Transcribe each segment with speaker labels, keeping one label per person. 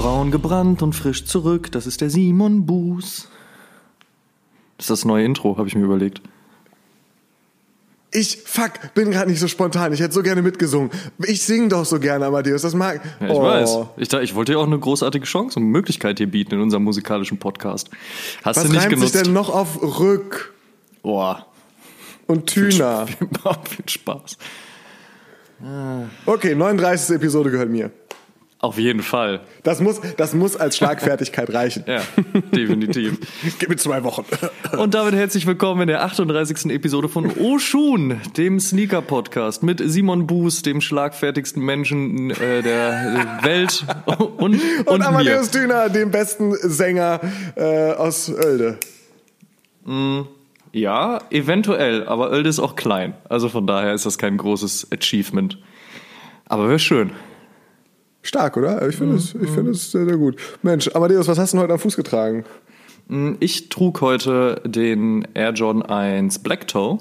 Speaker 1: Braun gebrannt und frisch zurück, das ist der Simon Buß. Das ist das neue Intro, habe ich mir überlegt.
Speaker 2: Ich, fuck, bin gerade nicht so spontan. Ich hätte so gerne mitgesungen. Ich singe doch so gerne, Amadeus. Das mag.
Speaker 1: Ja, ich
Speaker 2: oh.
Speaker 1: weiß. Ich, ich wollte dir auch eine großartige Chance und Möglichkeit hier bieten in unserem musikalischen Podcast. Hast
Speaker 2: Was
Speaker 1: du nicht
Speaker 2: reimt
Speaker 1: genutzt?
Speaker 2: sich denn noch auf Rück
Speaker 1: Boah,
Speaker 2: und Tüner?
Speaker 1: viel Spaß.
Speaker 2: Okay, 39. Episode gehört mir.
Speaker 1: Auf jeden Fall.
Speaker 2: Das muss, das muss als Schlagfertigkeit reichen.
Speaker 1: Ja, definitiv.
Speaker 2: Gib mir zwei Wochen.
Speaker 1: Und damit herzlich willkommen in der 38. Episode von O Schuhen, dem Sneaker-Podcast mit Simon Buß, dem schlagfertigsten Menschen äh, der Welt und, und,
Speaker 2: Und,
Speaker 1: mir.
Speaker 2: Amadeus Tüner, dem besten Sänger äh, aus Oelde.
Speaker 1: Ja, eventuell, aber Oelde ist auch klein. Also von daher ist das kein großes Achievement. Aber wäre schön.
Speaker 2: Stark, oder? Ich finde es, ich finde es sehr, sehr gut. Mensch, Amadeus, was hast du denn heute am Fuß getragen?
Speaker 1: Ich trug heute den Air Jordan 1 Black Toe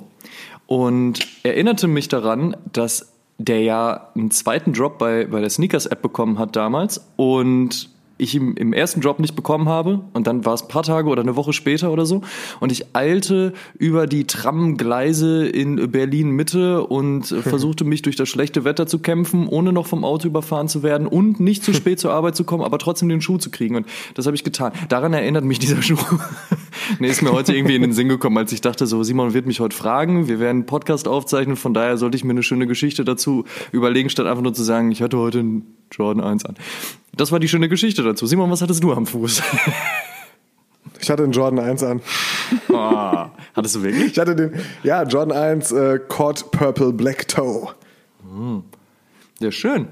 Speaker 1: und erinnerte mich daran, dass der ja einen zweiten Drop bei, bei der Sneakers-App bekommen hat damals und ich ihn im ersten Drop nicht bekommen habe und dann war es ein paar Tage oder eine Woche später oder so und ich eilte über die Tramgleise in Berlin Mitte und äh, versuchte mich durch das schlechte Wetter zu kämpfen, ohne noch vom Auto überfahren zu werden und nicht zu spät zur Arbeit zu kommen, aber trotzdem den Schuh zu kriegen und das habe ich getan. Daran erinnert mich dieser Schuh. nee, ist mir heute irgendwie in den Sinn gekommen, als ich dachte so, Simon wird mich heute fragen, wir werden einen Podcast aufzeichnen, von daher sollte ich mir eine schöne Geschichte dazu überlegen, statt einfach nur zu sagen, ich hatte heute einen Jordan 1 an. Das war die schöne Geschichte dazu. Simon, was hattest du am Fuß?
Speaker 2: Ich hatte den Jordan 1 an.
Speaker 1: oh, hattest du wirklich?
Speaker 2: Ich hatte den, ja, Jordan 1 äh, Cod Purple Black Toe.
Speaker 1: Ja, schön.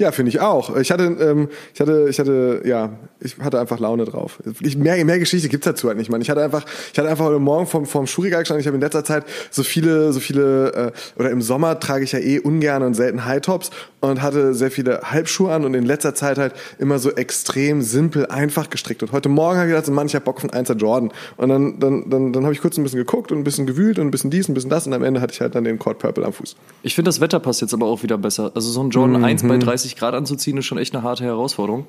Speaker 2: Ja, finde ich auch. Ich hatte, ähm, ich hatte, ich hatte, ja, ich hatte einfach Laune drauf. Ich, mehr, mehr Geschichte gibt's dazu halt nicht, Mann. Ich hatte einfach, ich hatte einfach heute Morgen vom, vom Schuhregal gestanden. Ich habe in letzter Zeit so viele, so viele, äh, oder im Sommer trage ich ja eh ungern und selten High-Tops und hatte sehr viele Halbschuhe an und in letzter Zeit halt immer so extrem simpel, einfach gestrickt. Und heute Morgen habe ich gedacht, so, Mann, ich hab Bock einen 1er Jordan. Und dann, dann, dann, dann habe ich kurz ein bisschen geguckt und ein bisschen gewühlt und ein bisschen dies, ein bisschen das und am Ende hatte ich halt dann den Cord Purple am Fuß.
Speaker 1: Ich finde, das Wetter passt jetzt aber auch wieder besser. Also so ein Jordan 1 bei 30 Grad anzuziehen, ist schon echt eine harte Herausforderung.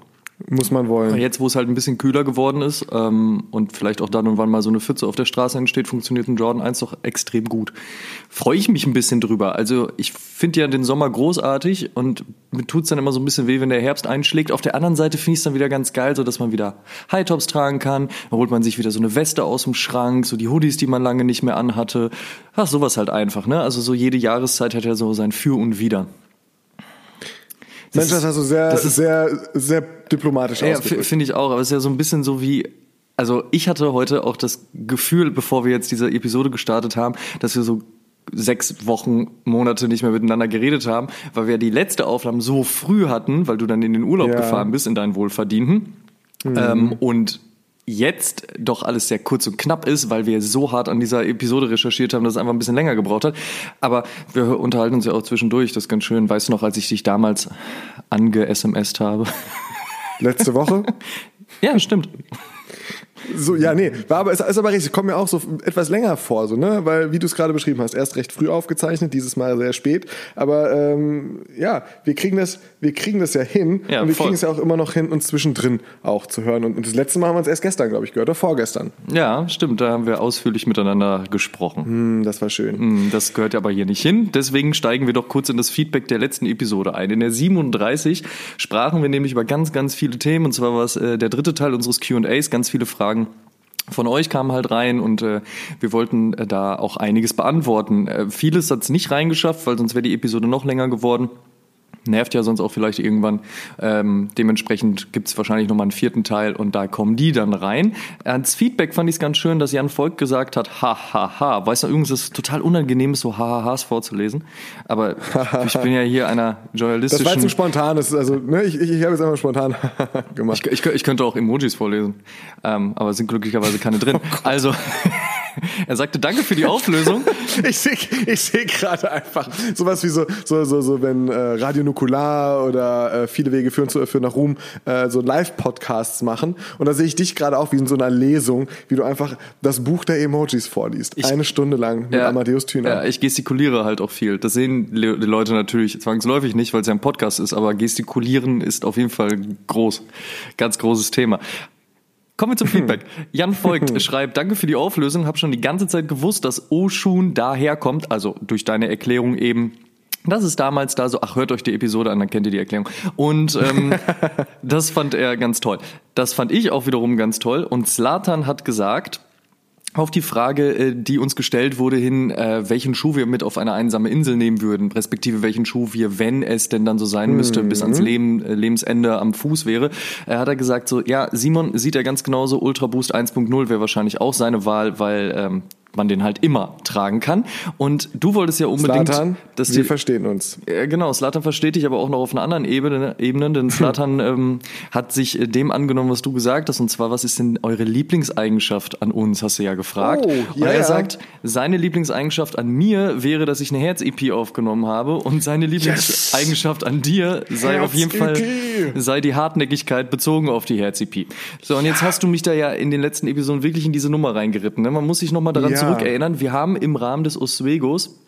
Speaker 2: Muss man wollen.
Speaker 1: Jetzt, wo es halt ein bisschen kühler geworden ist ähm, und vielleicht auch dann und wann mal so eine Pfütze auf der Straße entsteht, funktioniert ein Jordan 1 doch extrem gut. Freue ich mich ein bisschen drüber. Also ich finde ja den Sommer großartig und mir tut's dann immer so ein bisschen weh, wenn der Herbst einschlägt. Auf der anderen Seite finde ich es dann wieder ganz geil, so dass man wieder High-Tops tragen kann. Dann holt man sich wieder so eine Weste aus dem Schrank, so die Hoodies, die man lange nicht mehr anhatte. Ach, sowas halt einfach, ne? Also so jede Jahreszeit hat ja so sein Für und Wider.
Speaker 2: Mensch, das hast du sehr,
Speaker 1: das ist-
Speaker 2: sehr, sehr diplomatisch
Speaker 1: Ja,
Speaker 2: ausgedrückt.
Speaker 1: finde ich auch, aber es ist ja so ein bisschen so wie, also ich hatte heute auch das Gefühl, bevor wir jetzt diese Episode gestartet haben, dass wir so sechs Wochen, Monate nicht mehr miteinander geredet haben, weil wir die letzte Aufnahme so früh hatten, weil du dann in den Urlaub
Speaker 2: Ja.
Speaker 1: gefahren bist, in deinen Wohlverdienten. Ähm, und jetzt doch alles sehr kurz und knapp ist, weil wir so hart an dieser Episode recherchiert haben, dass es einfach ein bisschen länger gebraucht hat. Aber wir unterhalten uns ja auch zwischendurch, das ist ganz schön. Weißt du noch, als ich dich damals ange-SMSt habe?
Speaker 2: Letzte Woche?
Speaker 1: ja, stimmt.
Speaker 2: So, ja, nee, war aber, ist, ist aber richtig, kommt mir auch so etwas länger vor, so, ne, weil, wie du es gerade beschrieben hast, erst recht früh aufgezeichnet, dieses Mal sehr spät, aber, ähm, ja, wir kriegen das, wir kriegen das ja hin
Speaker 1: Ja,
Speaker 2: und wir
Speaker 1: voll.
Speaker 2: kriegen es ja auch immer noch hin, uns zwischendrin auch zu hören und, und das letzte Mal haben wir uns erst gestern, glaube ich, gehört, oder vorgestern.
Speaker 1: Ja, stimmt, da haben wir ausführlich miteinander gesprochen.
Speaker 2: Hm, das war schön.
Speaker 1: Hm, Das gehört ja aber hier nicht hin. Deswegen steigen wir doch kurz in das Feedback der letzten Episode ein. In der 37 sprachen wir nämlich über ganz, ganz viele Themen. Und zwar war es äh, der dritte Teil unseres Q&As. Ganz viele Fragen von euch kamen halt rein und äh, wir wollten äh, da auch einiges beantworten. Äh, vieles hat es nicht reingeschafft, weil sonst wäre die Episode noch länger geworden. Nervt ja sonst auch vielleicht irgendwann. Ähm, dementsprechend gibt's wahrscheinlich nochmal einen vierten Teil und da kommen die dann rein. Als Feedback fand ich es ganz schön, dass Jan Volk gesagt hat, ha, ha, ha. Weißt du, übrigens ist es total unangenehm, so ha, ha, ha's vorzulesen. Aber ich bin ja hier einer journalistischen...
Speaker 2: Das war jetzt ein spontanes, also ne, ich, ich, ich habe jetzt einfach spontan gemacht.
Speaker 1: Ich, ich, ich könnte auch Emojis vorlesen, ähm, aber es sind glücklicherweise keine drin. also... er sagte Danke für die Auflösung.
Speaker 2: ich sehe ich seh gerade einfach sowas wie so, so, so, so wenn äh, Radio Nukular oder äh, viele Wege führen, zu, führen nach Ruhm äh, so Live-Podcasts machen. Und da sehe ich dich gerade auch wie in so einer Lesung, wie du einfach das Buch der Emojis vorliest.
Speaker 1: Ich-
Speaker 2: Eine Stunde lang mit
Speaker 1: Ja,
Speaker 2: Amadeus Thüner.
Speaker 1: Ja, ich gestikuliere halt auch viel. Das sehen die Leute natürlich zwangsläufig nicht, weil es ja ein Podcast ist, aber gestikulieren ist auf jeden Fall groß. Ganz großes Thema. Kommen wir zum Feedback. Jan folgt, schreibt, danke für die Auflösung, habe schon die ganze Zeit gewusst, dass Oshun daher kommt, also durch deine Erklärung eben. Das ist damals da so, ach, hört euch die Episode an, dann kennt ihr die Erklärung. Und ähm, das fand er ganz toll. Das fand ich auch wiederum ganz toll. Und Slatan hat gesagt, auf die Frage, äh, die uns gestellt wurde, hin, äh, welchen Schuh wir mit auf eine einsame Insel nehmen würden, respektive welchen Schuh wir, wenn es denn dann so sein müsste, bis ans Leben, äh, Lebensende am Fuß wäre, hat er gesagt so, ja, Simon sieht er ganz genauso, Ultra Boost 1.0 wäre wahrscheinlich auch seine Wahl, weil ähm, man den halt immer tragen kann. Und du wolltest ja unbedingt,
Speaker 2: Slatan,
Speaker 1: dass
Speaker 2: wir
Speaker 1: die,
Speaker 2: verstehen uns.
Speaker 1: ja, genau, Slatan versteht dich aber auch noch auf einer anderen Ebene, Ebene denn Slatan ähm, hat sich äh, dem angenommen, was du gesagt hast, und zwar, was ist denn eure Lieblingseigenschaft an uns, hast du ja gefragt.
Speaker 2: Oh,
Speaker 1: und
Speaker 2: ja,
Speaker 1: er sagt, seine Lieblingseigenschaft an mir wäre, dass ich eine Herz-EP aufgenommen habe und seine Lieblingseigenschaft an dir sei auf jeden Fall, sei die Hartnäckigkeit bezogen auf die Herz-EP. So, und jetzt hast du mich da ja in den letzten Episoden wirklich in diese Nummer reingeritten. Ne? Man muss sich nochmal daran
Speaker 2: Ja.
Speaker 1: Zurückerinnern, wir haben im Rahmen des Oswegos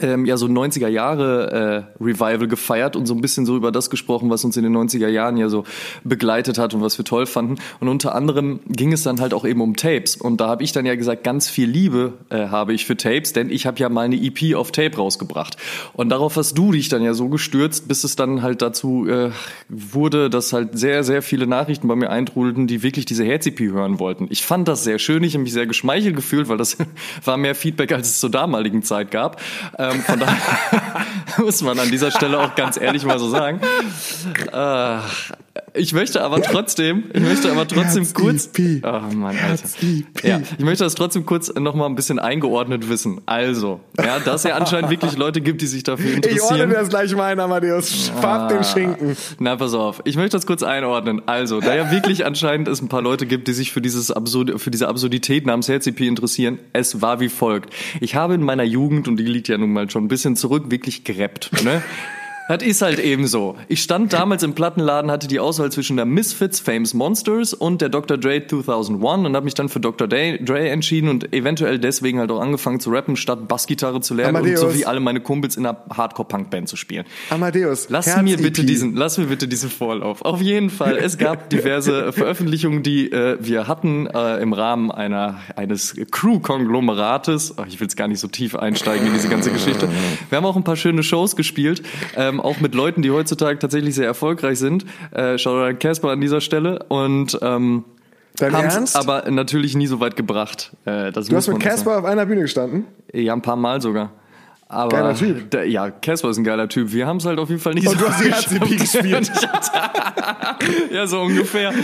Speaker 1: ähm, ja so 90er Jahre äh, Revival gefeiert und so ein bisschen so über das gesprochen, was uns in den 90er Jahren ja so begleitet hat und was wir toll fanden. Und unter anderem ging es dann halt auch eben um Tapes. Und da habe ich dann ja gesagt, ganz viel Liebe äh, habe ich für Tapes, denn ich habe ja mal eine EP auf Tape rausgebracht. Und darauf hast du dich dann ja so gestürzt, bis es dann halt dazu äh, wurde, dass halt sehr, sehr viele Nachrichten bei mir eintrudelten, die wirklich diese Herz-EP hören wollten. Ich fand das sehr schön, ich habe mich sehr geschmeichelt gefühlt, weil das war mehr Feedback, als es zur damaligen Zeit gab. Ähm, von daher muss man an dieser Stelle auch ganz ehrlich mal so sagen. Äh, ich möchte aber trotzdem, ich möchte aber trotzdem kurz,
Speaker 2: Herz-EP.
Speaker 1: oh Mann, Alter. Ja, ich möchte das trotzdem kurz noch mal ein bisschen eingeordnet wissen. Also, ja, dass es ja anscheinend wirklich Leute gibt, die sich dafür
Speaker 2: Ich ordne
Speaker 1: interessieren.
Speaker 2: dir das gleich mal ein, Amadeus. Farb
Speaker 1: Ah.
Speaker 2: den Schinken.
Speaker 1: Na, pass auf. Ich möchte das kurz einordnen. Also, da ja wirklich anscheinend es ein paar Leute gibt, die sich für dieses Absurd, für diese Absurdität namens HCP interessieren, es war wie folgt. Ich habe in meiner Jugend, und die liegt ja nun mal schon ein bisschen zurück, wirklich gerappt, ne? Das ist halt eben so. Ich stand damals im Plattenladen, hatte die Auswahl zwischen der Misfits Famous Monsters und der Dr. Dre 2001 und habe mich dann für Dr. Dre, entschieden und eventuell deswegen halt auch angefangen zu rappen, statt Bassgitarre zu lernen
Speaker 2: Amadeus.
Speaker 1: und so wie alle meine Kumpels in einer Hardcore-Punk-Band zu spielen.
Speaker 2: Amadeus.
Speaker 1: Lass
Speaker 2: Herz-EP.
Speaker 1: mir bitte diesen, lass mir bitte diesen Vorlauf. Auf jeden Fall. Es gab diverse Veröffentlichungen, die äh, wir hatten äh, im Rahmen einer eines Crew-Konglomerates. Ich will jetzt gar nicht so tief einsteigen in diese ganze Geschichte. Wir haben auch ein paar schöne Shows gespielt, ähm, auch mit Leuten, die heutzutage tatsächlich sehr erfolgreich sind. Äh, Shoutout an Casper an dieser Stelle und ähm, haben's
Speaker 2: Ernst?
Speaker 1: aber natürlich nie so weit gebracht. Äh,
Speaker 2: du hast mit Casper auf einer Bühne gestanden?
Speaker 1: Ja, ein paar Mal sogar. Aber
Speaker 2: Geiler Typ.
Speaker 1: Der, ja, Casper ist ein geiler Typ. Wir haben es halt auf jeden Fall nicht
Speaker 2: Und
Speaker 1: so
Speaker 2: du hast die RCP gespielt.
Speaker 1: ja, so ungefähr.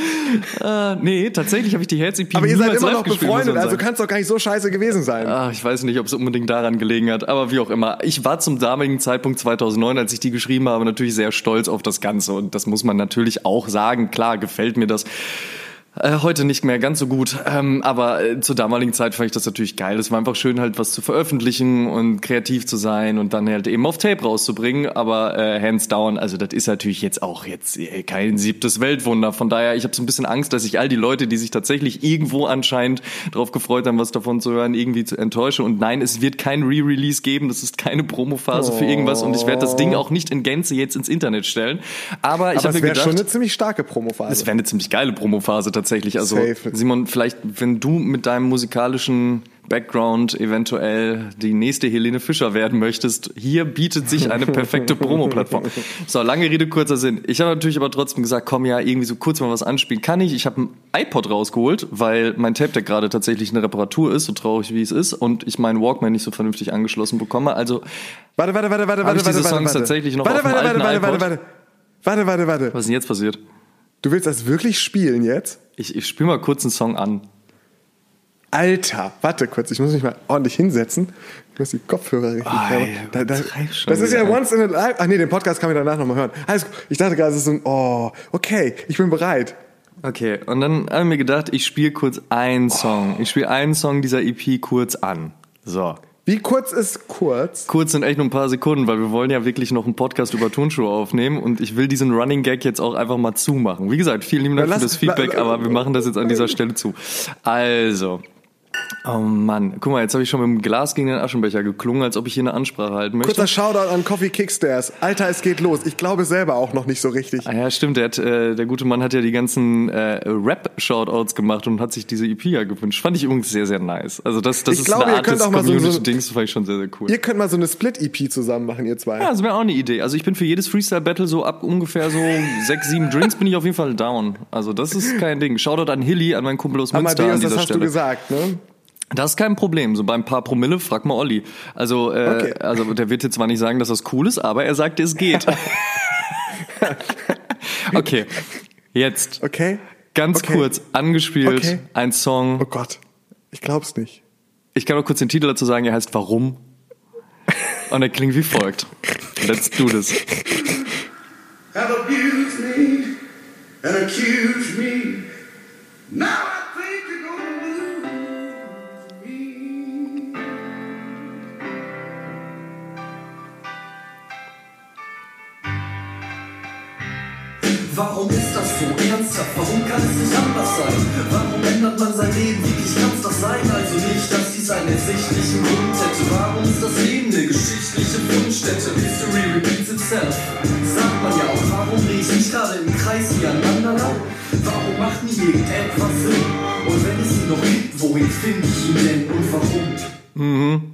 Speaker 1: äh, nee, tatsächlich habe ich die Herz-EP
Speaker 2: Aber ihr seid immer noch befreundet, also kann es doch gar nicht so scheiße gewesen sein.
Speaker 1: Ah, ich weiß nicht, ob es unbedingt daran gelegen hat, aber wie auch immer. Ich war zum damaligen Zeitpunkt 2009, als ich die geschrieben habe, natürlich sehr stolz auf das Ganze und das muss man natürlich auch sagen. Klar, gefällt mir das. Äh, heute nicht mehr ganz so gut, ähm, aber äh, zur damaligen Zeit fand ich das natürlich geil. Es war einfach schön, halt was zu veröffentlichen und kreativ zu sein und dann halt eben auf Tape rauszubringen. Aber äh, hands down, also das ist natürlich jetzt auch jetzt äh, kein siebtes Weltwunder. Von daher, ich habe so ein bisschen Angst, dass ich all die Leute, die sich tatsächlich irgendwo anscheinend darauf gefreut haben, was davon zu hören, irgendwie zu enttäusche. Und nein, es wird kein Re-Release geben. Das ist keine Promophase für irgendwas und ich werde das Ding auch nicht in Gänze jetzt ins Internet stellen. Aber ich habe
Speaker 2: es
Speaker 1: mir
Speaker 2: wäre
Speaker 1: gedacht,
Speaker 2: schon eine ziemlich starke Promophase.
Speaker 1: es wäre eine ziemlich geile Promophase tatsächlich. Also
Speaker 2: Safe.
Speaker 1: Simon, vielleicht, wenn du mit deinem musikalischen Background eventuell die nächste Helene Fischer werden möchtest, hier bietet sich eine perfekte Promo-Plattform. So, lange Rede, kurzer Sinn. Ich habe natürlich aber trotzdem gesagt, komm ja, irgendwie so kurz mal was anspielen kann ich. Ich habe ein iPod rausgeholt, weil mein Tape-Deck gerade tatsächlich eine Reparatur ist, so traurig wie es ist, und ich meinen Walkman nicht so vernünftig angeschlossen bekomme. Also
Speaker 2: Warte, warte, warte, warte,
Speaker 1: Habe
Speaker 2: warte,
Speaker 1: ich diese
Speaker 2: warte,
Speaker 1: Songs
Speaker 2: warte.
Speaker 1: tatsächlich noch
Speaker 2: warte,
Speaker 1: auf dem
Speaker 2: warte,
Speaker 1: alten
Speaker 2: warte, warte,
Speaker 1: iPod?
Speaker 2: warte, warte, warte, warte.
Speaker 1: was ist denn jetzt passiert?
Speaker 2: Du willst das wirklich spielen jetzt?
Speaker 1: Ich, ich spiele mal kurz einen Song an.
Speaker 2: Alter, warte kurz, ich muss mich mal ordentlich hinsetzen. Ich muss die Kopfhörer richtig
Speaker 1: Oh,
Speaker 2: Da, da, das ist ja once in a life. Ach nee, den Podcast kann ich danach nochmal hören. Alles gut. Ich dachte gerade, es ist so ein, oh, okay, ich bin bereit.
Speaker 1: Okay, und dann habe ich mir gedacht, ich spiele kurz einen Song. Ich spiele einen Song dieser EP kurz an. So.
Speaker 2: Wie kurz ist kurz?
Speaker 1: Kurz sind echt nur ein paar Sekunden, weil wir wollen ja wirklich noch einen Podcast über Turnschuhe aufnehmen und ich will diesen Running Gag jetzt auch einfach mal zumachen. Wie gesagt, vielen lieben Dank für das Feedback, aber wir machen das jetzt an dieser Stelle zu. Also. Oh Mann, guck mal, jetzt habe ich schon mit dem Glas gegen den Aschenbecher geklungen, als ob ich hier eine Ansprache halten möchte.
Speaker 2: Kurzer Shoutout an Coffee Kickstairs. Alter, es geht los. Ich glaube selber auch noch nicht so richtig.
Speaker 1: Ah ja, stimmt. Der, hat, äh, der gute Mann hat ja die ganzen äh, Rap-Shoutouts gemacht und hat sich diese EP ja gewünscht. Fand ich übrigens sehr, sehr nice. Also das, das
Speaker 2: Ich
Speaker 1: ist
Speaker 2: glaube,
Speaker 1: eine
Speaker 2: ihr
Speaker 1: Art
Speaker 2: könnt
Speaker 1: des
Speaker 2: auch mal so- so-
Speaker 1: Community-Dings, fand ich schon sehr, sehr cool.
Speaker 2: Ihr könnt mal so eine Split-EP zusammen machen, ihr zwei.
Speaker 1: Ja, das wäre auch eine Idee. Also ich bin für jedes Freestyle-Battle so ab ungefähr so sechs, sieben Drinks bin ich auf jeden Fall down. Also das ist kein Ding. Shoutout an Hilly, an meinen Kumpel aus Münster an
Speaker 2: Amadeus,
Speaker 1: dieser
Speaker 2: das hast
Speaker 1: Stelle.
Speaker 2: du gesagt, ne?
Speaker 1: Das ist kein Problem. So beim paar Promille, frag mal Olli. Also, äh,
Speaker 2: Okay.
Speaker 1: also der wird jetzt zwar nicht sagen, dass das cool ist, aber er sagt, es geht. okay, jetzt
Speaker 2: Okay?
Speaker 1: ganz
Speaker 2: Okay.
Speaker 1: kurz angespielt
Speaker 2: Okay.
Speaker 1: ein Song.
Speaker 2: Oh Gott. Ich glaub's nicht.
Speaker 1: Ich kann noch kurz den Titel dazu sagen. Er heißt Warum? Und er klingt wie folgt. Let's do this.
Speaker 3: have abused me and accused me. Now
Speaker 4: Warum ist das so ernsthaft? Warum kann es nicht anders sein? Warum ändert man sein Leben? Wirklich kann es das sein? Also nicht, dass dies einen ersichtlichen Grund hätte. Warum ist das Leben eine geschichtliche Fundstätte? History repeats itself. Sagt man ja auch, warum drehe ich mich gerade im Kreis wie ein? Warum macht nie irgendetwas Sinn? Und wenn es ihn noch gibt, wohin finde ich ihn denn und warum?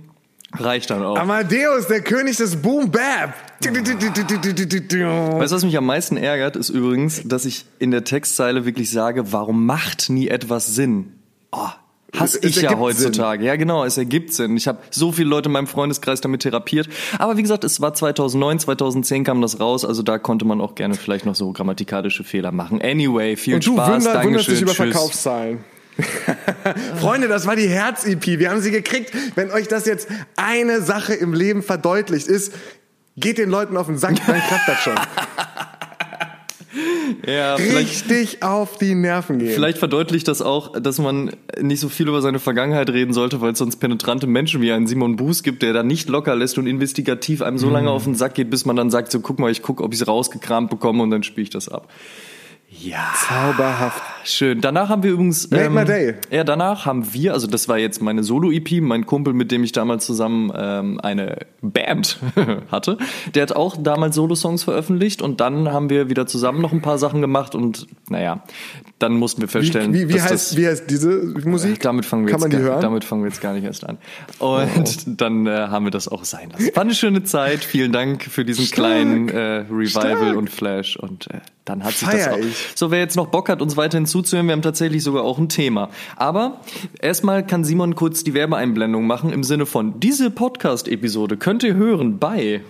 Speaker 1: Reicht dann auch.
Speaker 2: Amadeus, der König des Boom Bap.
Speaker 1: Weißt du, was mich am meisten ärgert, ist übrigens, dass ich in der Textzeile wirklich sage, warum macht nie etwas Sinn? Oh, hasse
Speaker 2: Es
Speaker 1: ich ja heutzutage. Ja, genau, es ergibt Sinn. Ich habe so viele Leute in meinem Freundeskreis damit therapiert. Aber wie gesagt, es war 2009, 2010 kam das raus, also da konnte man auch gerne vielleicht noch so grammatikalische Fehler machen. Anyway, viel
Speaker 2: Und du
Speaker 1: Spaß,
Speaker 2: wunder, wunderst
Speaker 1: Dankeschön,
Speaker 2: dich über. Verkaufszahlen. Freunde, das war die Herz-EP. Wir haben sie gekriegt. Wenn euch das jetzt eine Sache im Leben verdeutlicht ist, geht den Leuten auf den Sack, dann klappt das schon.
Speaker 1: Ja,
Speaker 2: Richtig auf die Nerven gehen.
Speaker 1: Vielleicht verdeutlicht das auch, dass man nicht so viel über seine Vergangenheit reden sollte, weil es sonst penetrante Menschen wie einen Simon Buß gibt, der da nicht locker lässt und investigativ einem so
Speaker 2: Mhm.
Speaker 1: lange auf den Sack geht, bis man dann sagt, so guck mal, ich guck, ob ich es rausgekramt bekomme und dann spiele ich das ab. Ja,
Speaker 2: Zauberhaft.
Speaker 1: schön. Danach haben wir übrigens.
Speaker 2: Made my day.
Speaker 1: Ja, danach haben wir, also das war jetzt meine Solo-EP, mein Kumpel, mit dem ich damals zusammen ähm, eine Band hatte, der hat auch damals Solo-Songs veröffentlicht und dann haben wir wieder zusammen noch ein paar Sachen gemacht und naja, dann mussten wir
Speaker 2: Wie,
Speaker 1: feststellen,
Speaker 2: wie, wie,
Speaker 1: dass
Speaker 2: heißt,
Speaker 1: das,
Speaker 2: wie heißt diese Musik?
Speaker 1: damit fangen wir
Speaker 2: Kann
Speaker 1: jetzt
Speaker 2: man die
Speaker 1: gar,
Speaker 2: hören? Oh.
Speaker 1: damit fangen wir jetzt gar nicht erst an. Und dann äh, haben wir das auch sein lassen. War eine schöne Zeit. Vielen Dank für diesen
Speaker 2: Stark.
Speaker 1: kleinen äh, Revival
Speaker 2: Stark.
Speaker 1: und Flash und äh, dann hat sich
Speaker 2: Feier
Speaker 1: das auch.
Speaker 2: ich.
Speaker 1: So, wer jetzt noch Bock hat, uns weiterhin zuzuhören, wir haben tatsächlich sogar auch ein Thema. Aber erstmal kann Simon kurz die Werbeeinblendung machen im Sinne von diese Podcast-Episode könnt ihr hören bei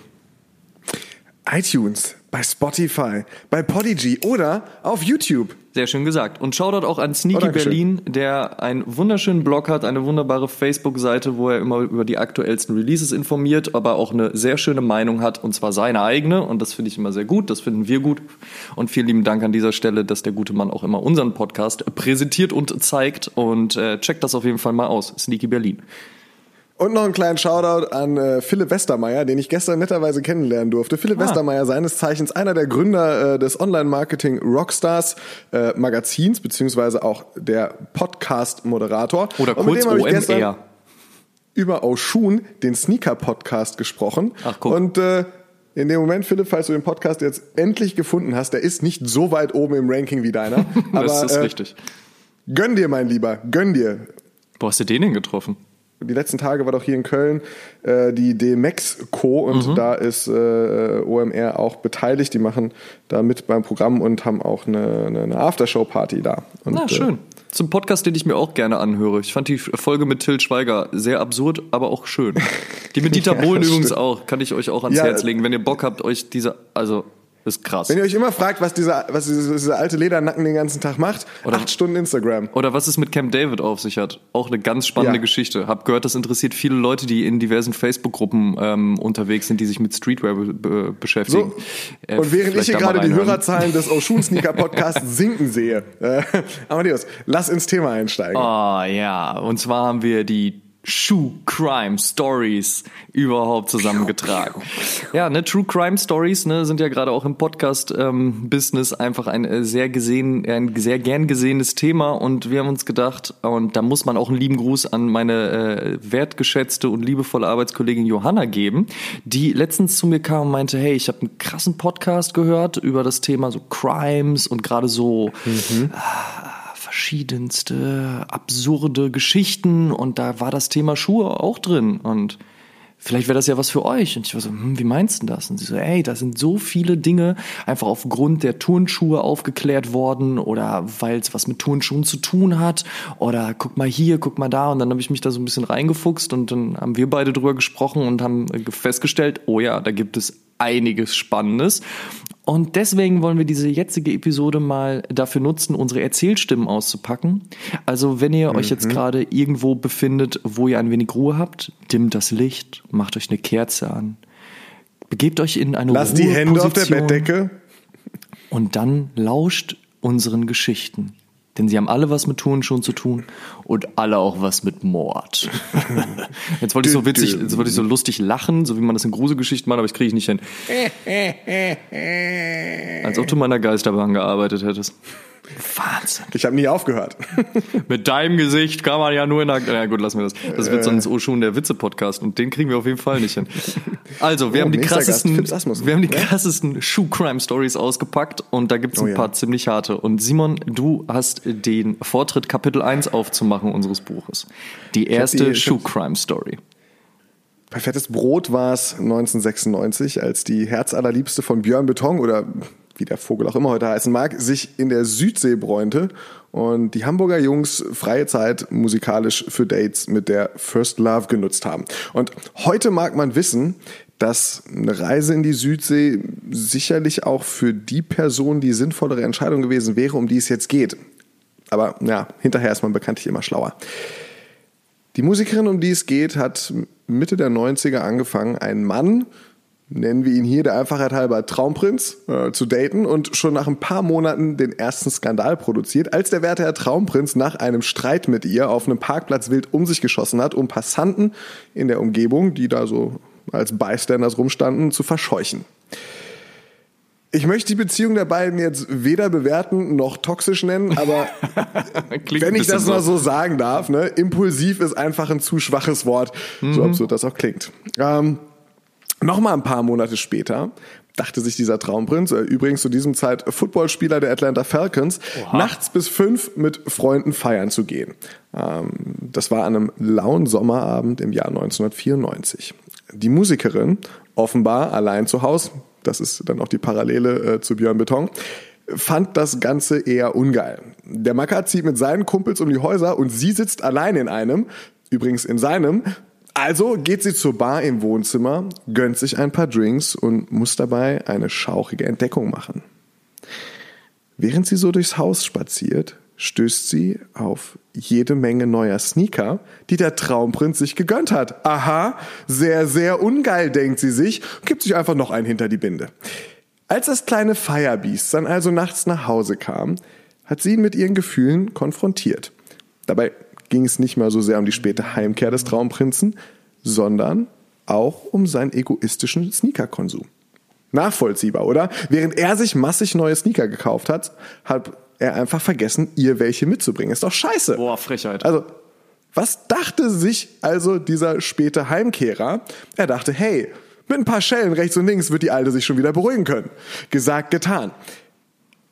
Speaker 2: iTunes, bei Spotify, bei Podigy oder auf YouTube.
Speaker 1: Sehr schön gesagt. Und Shoutout auch an
Speaker 2: Oh,
Speaker 1: Sneaky
Speaker 2: Dankeschön.
Speaker 1: Berlin, der einen wunderschönen Blog hat, eine wunderbare Facebook-Seite, wo er immer über die aktuellsten Releases informiert, aber auch eine sehr schöne Meinung hat, und zwar seine eigene. Und das finde ich immer sehr gut, das finden wir gut. Und vielen lieben Dank an dieser Stelle, dass der gute Mann auch immer unseren Podcast präsentiert und zeigt. Und äh, checkt das auf jeden Fall mal aus. Sneaky Berlin.
Speaker 2: Und noch einen kleinen Shoutout an äh, Philipp Westermeier, den ich gestern netterweise kennenlernen durfte. Philipp
Speaker 1: Ah.
Speaker 2: Westermeier, seines Zeichens einer der Gründer äh, des Online-Marketing Rockstars äh, Magazins, beziehungsweise auch der Podcast-Moderator.
Speaker 1: Oder kurz OMR.
Speaker 2: über Oshun, den Sneaker-Podcast, gesprochen.
Speaker 1: Ach, guck.
Speaker 2: Und äh, in dem Moment, Philipp, falls du den Podcast jetzt endlich gefunden hast, der ist nicht so weit oben im Ranking wie deiner. aber
Speaker 1: das ist
Speaker 2: äh,
Speaker 1: richtig.
Speaker 2: gönn dir, mein Lieber, gönn dir.
Speaker 1: Wo hast du den denn getroffen?
Speaker 2: Die letzten Tage war doch hier in Köln äh, die DMX Co. und
Speaker 1: Mhm.
Speaker 2: da ist äh, OMR auch beteiligt. Die machen da mit beim Programm und haben auch eine, eine, eine Aftershow-Party da. Und,
Speaker 1: Na,
Speaker 2: äh,
Speaker 1: schön. Zum Podcast, den ich mir auch gerne anhöre. Ich fand die Folge mit Till Schweiger sehr absurd, aber auch schön. Die mit Dieter
Speaker 2: Ja,
Speaker 1: Bohlen
Speaker 2: das
Speaker 1: übrigens auch. Kann ich euch auch ans
Speaker 2: Ja,
Speaker 1: Herz legen, wenn ihr Bock habt, euch diese, also, ist krass.
Speaker 2: Wenn ihr euch immer fragt, was dieser, was dieser, alte Ledernacken den ganzen Tag macht,
Speaker 1: Oder-
Speaker 2: acht Stunden Instagram.
Speaker 1: Oder was es mit Camp David auf sich hat. Auch eine ganz spannende
Speaker 2: Ja.
Speaker 1: Geschichte. Hab gehört, das interessiert viele Leute, die in diversen Facebook-Gruppen ähm, unterwegs sind, die sich mit Streetwear be be beschäftigen.
Speaker 2: So.
Speaker 1: Äh,
Speaker 2: Und während ich hier gerade die. Hörerzahlen des Oshun Sneaker Podcasts sinken sehe, äh, Amadeus, lass ins Thema einsteigen.
Speaker 1: Oh ja, und zwar haben wir die Shoe Crime Stories überhaupt zusammengetragen. Ja, ne, True Crime Stories ne, sind ja gerade auch im Podcast-Business einfach ein äh, sehr gesehen, ein sehr gern gesehenes Thema und wir haben uns gedacht, und da muss man auch einen lieben Gruß an meine äh, wertgeschätzte und liebevolle Arbeitskollegin Johanna geben, die letztens zu mir kam und meinte, hey, ich habe einen krassen Podcast gehört über das Thema so Crimes und gerade so verschiedenste absurde Geschichten und da war das Thema Schuhe auch drin und vielleicht wäre das ja was für euch. Und ich war so, hm, wie meinst du das? Und sie so, ey, da sind so viele Dinge einfach aufgrund der Turnschuhe aufgeklärt worden oder weil es was mit Turnschuhen zu tun hat oder guck mal hier, guck mal da. Und dann habe ich mich da so ein bisschen reingefuchst und dann haben wir beide drüber gesprochen und haben festgestellt, oh ja, da gibt es einiges Spannendes. Und deswegen wollen wir diese jetzige Episode mal dafür nutzen, unsere Erzählstimmen auszupacken. Also wenn ihr euch
Speaker 2: Mhm.
Speaker 1: jetzt gerade irgendwo befindet, wo ihr ein wenig Ruhe habt, dimmt das Licht, macht euch eine Kerze an, begebt euch in eine
Speaker 2: Lass die Hände auf der Bettdecke.
Speaker 1: und dann lauscht unseren Geschichten. Denn sie haben alle was mit Turnschuhen zu tun und alle auch was mit Mord. Jetzt wollte ich so witzig, jetzt wollte ich so lustig lachen, so wie man das in Gruselgeschichten macht, aber ich kriege ich nicht hin. Als ob du meiner Geisterbahn gearbeitet hättest. Wahnsinn.
Speaker 2: Ich habe nie aufgehört.
Speaker 1: Mit deinem Gesicht kann man ja nur in der. Na gut, lassen wir das. Das wird sonst oh schon der Witze-Podcast und den kriegen wir auf jeden Fall nicht hin. Also, wir
Speaker 2: Oh,
Speaker 1: haben die krassesten,
Speaker 2: Asmussen.
Speaker 1: wir haben die
Speaker 2: Ja?
Speaker 1: krassesten Shoe-Crime-Stories ausgepackt und da gibt's ein
Speaker 2: Oh ja.
Speaker 1: paar ziemlich harte. Und Simon, du hast den Vortritt, Kapitel 1 aufzumachen unseres Buches. Die erste Shoe-Crime-Story.
Speaker 2: Bei Fettes Brot war es 1996, als die Herzallerliebste von Björn Beton oder wie der Vogel auch immer heute heißen mag, sich in der Südsee bräunte und die Hamburger Jungs freie Zeit musikalisch für Dates mit der First Love genutzt haben. Und heute mag man wissen, dass eine Reise in die Südsee sicherlich auch für die Person die sinnvollere Entscheidung gewesen wäre, um die es jetzt geht. Aber ja, hinterher ist man bekanntlich immer schlauer. Die Musikerin, um die es geht, hat Mitte der 90er angefangen, einen Mann, nennen wir ihn hier der Einfachheit halber Traumprinz, äh, zu daten und schon nach ein paar Monaten den ersten Skandal produziert, als der werte Herr Traumprinz nach einem Streit mit ihr auf einem Parkplatz wild um sich geschossen hat, um Passanten in der Umgebung, die da so als Bystanders rumstanden, zu verscheuchen. Ich möchte die Beziehung der beiden jetzt weder bewerten noch toxisch nennen, aber wenn ich das mal so sagen darf, ne, impulsiv ist einfach ein zu schwaches Wort, so
Speaker 1: Mhm.
Speaker 2: absurd das auch klingt. Ähm, Nochmal ein paar Monate später dachte sich dieser Traumprinz, äh, übrigens zu diesem Zeit Footballspieler der Atlanta Falcons, nachts bis fünf mit Freunden feiern zu gehen. Ähm, das war an einem lauen Sommerabend im Jahr 1994. Die Musikerin, offenbar allein zu Hause, das ist dann auch die Parallele äh, zu Björn Beton, fand das Ganze eher ungeil. Der Macker zieht mit seinen Kumpels um die Häuser und sie sitzt allein in einem, übrigens in seinem. Also geht sie zur Bar im Wohnzimmer, gönnt sich ein paar Drinks und muss dabei eine schauchige Entdeckung machen. Während sie so durchs Haus spaziert, stößt sie auf jede Menge neuer Sneaker, die der Traumprinz sich gegönnt hat. Aha, sehr, sehr ungeil, denkt sie sich, gibt sich einfach noch einen hinter die Binde. Als das kleine Firebeast dann also nachts nach Hause kam, hat sie ihn mit ihren Gefühlen konfrontiert. Dabei ging es nicht mal so sehr um die späte Heimkehr des Traumprinzen, sondern auch um seinen egoistischen Sneakerkonsum. Nachvollziehbar, oder? Während er sich massig neue Sneaker gekauft hat, hat er einfach vergessen, ihr welche mitzubringen. Ist doch scheiße.
Speaker 1: Boah, Frechheit.
Speaker 2: Also, was dachte sich also dieser späte Heimkehrer? Er dachte, hey, mit ein paar Schellen rechts und links wird die Alte sich schon wieder beruhigen können. Gesagt, getan.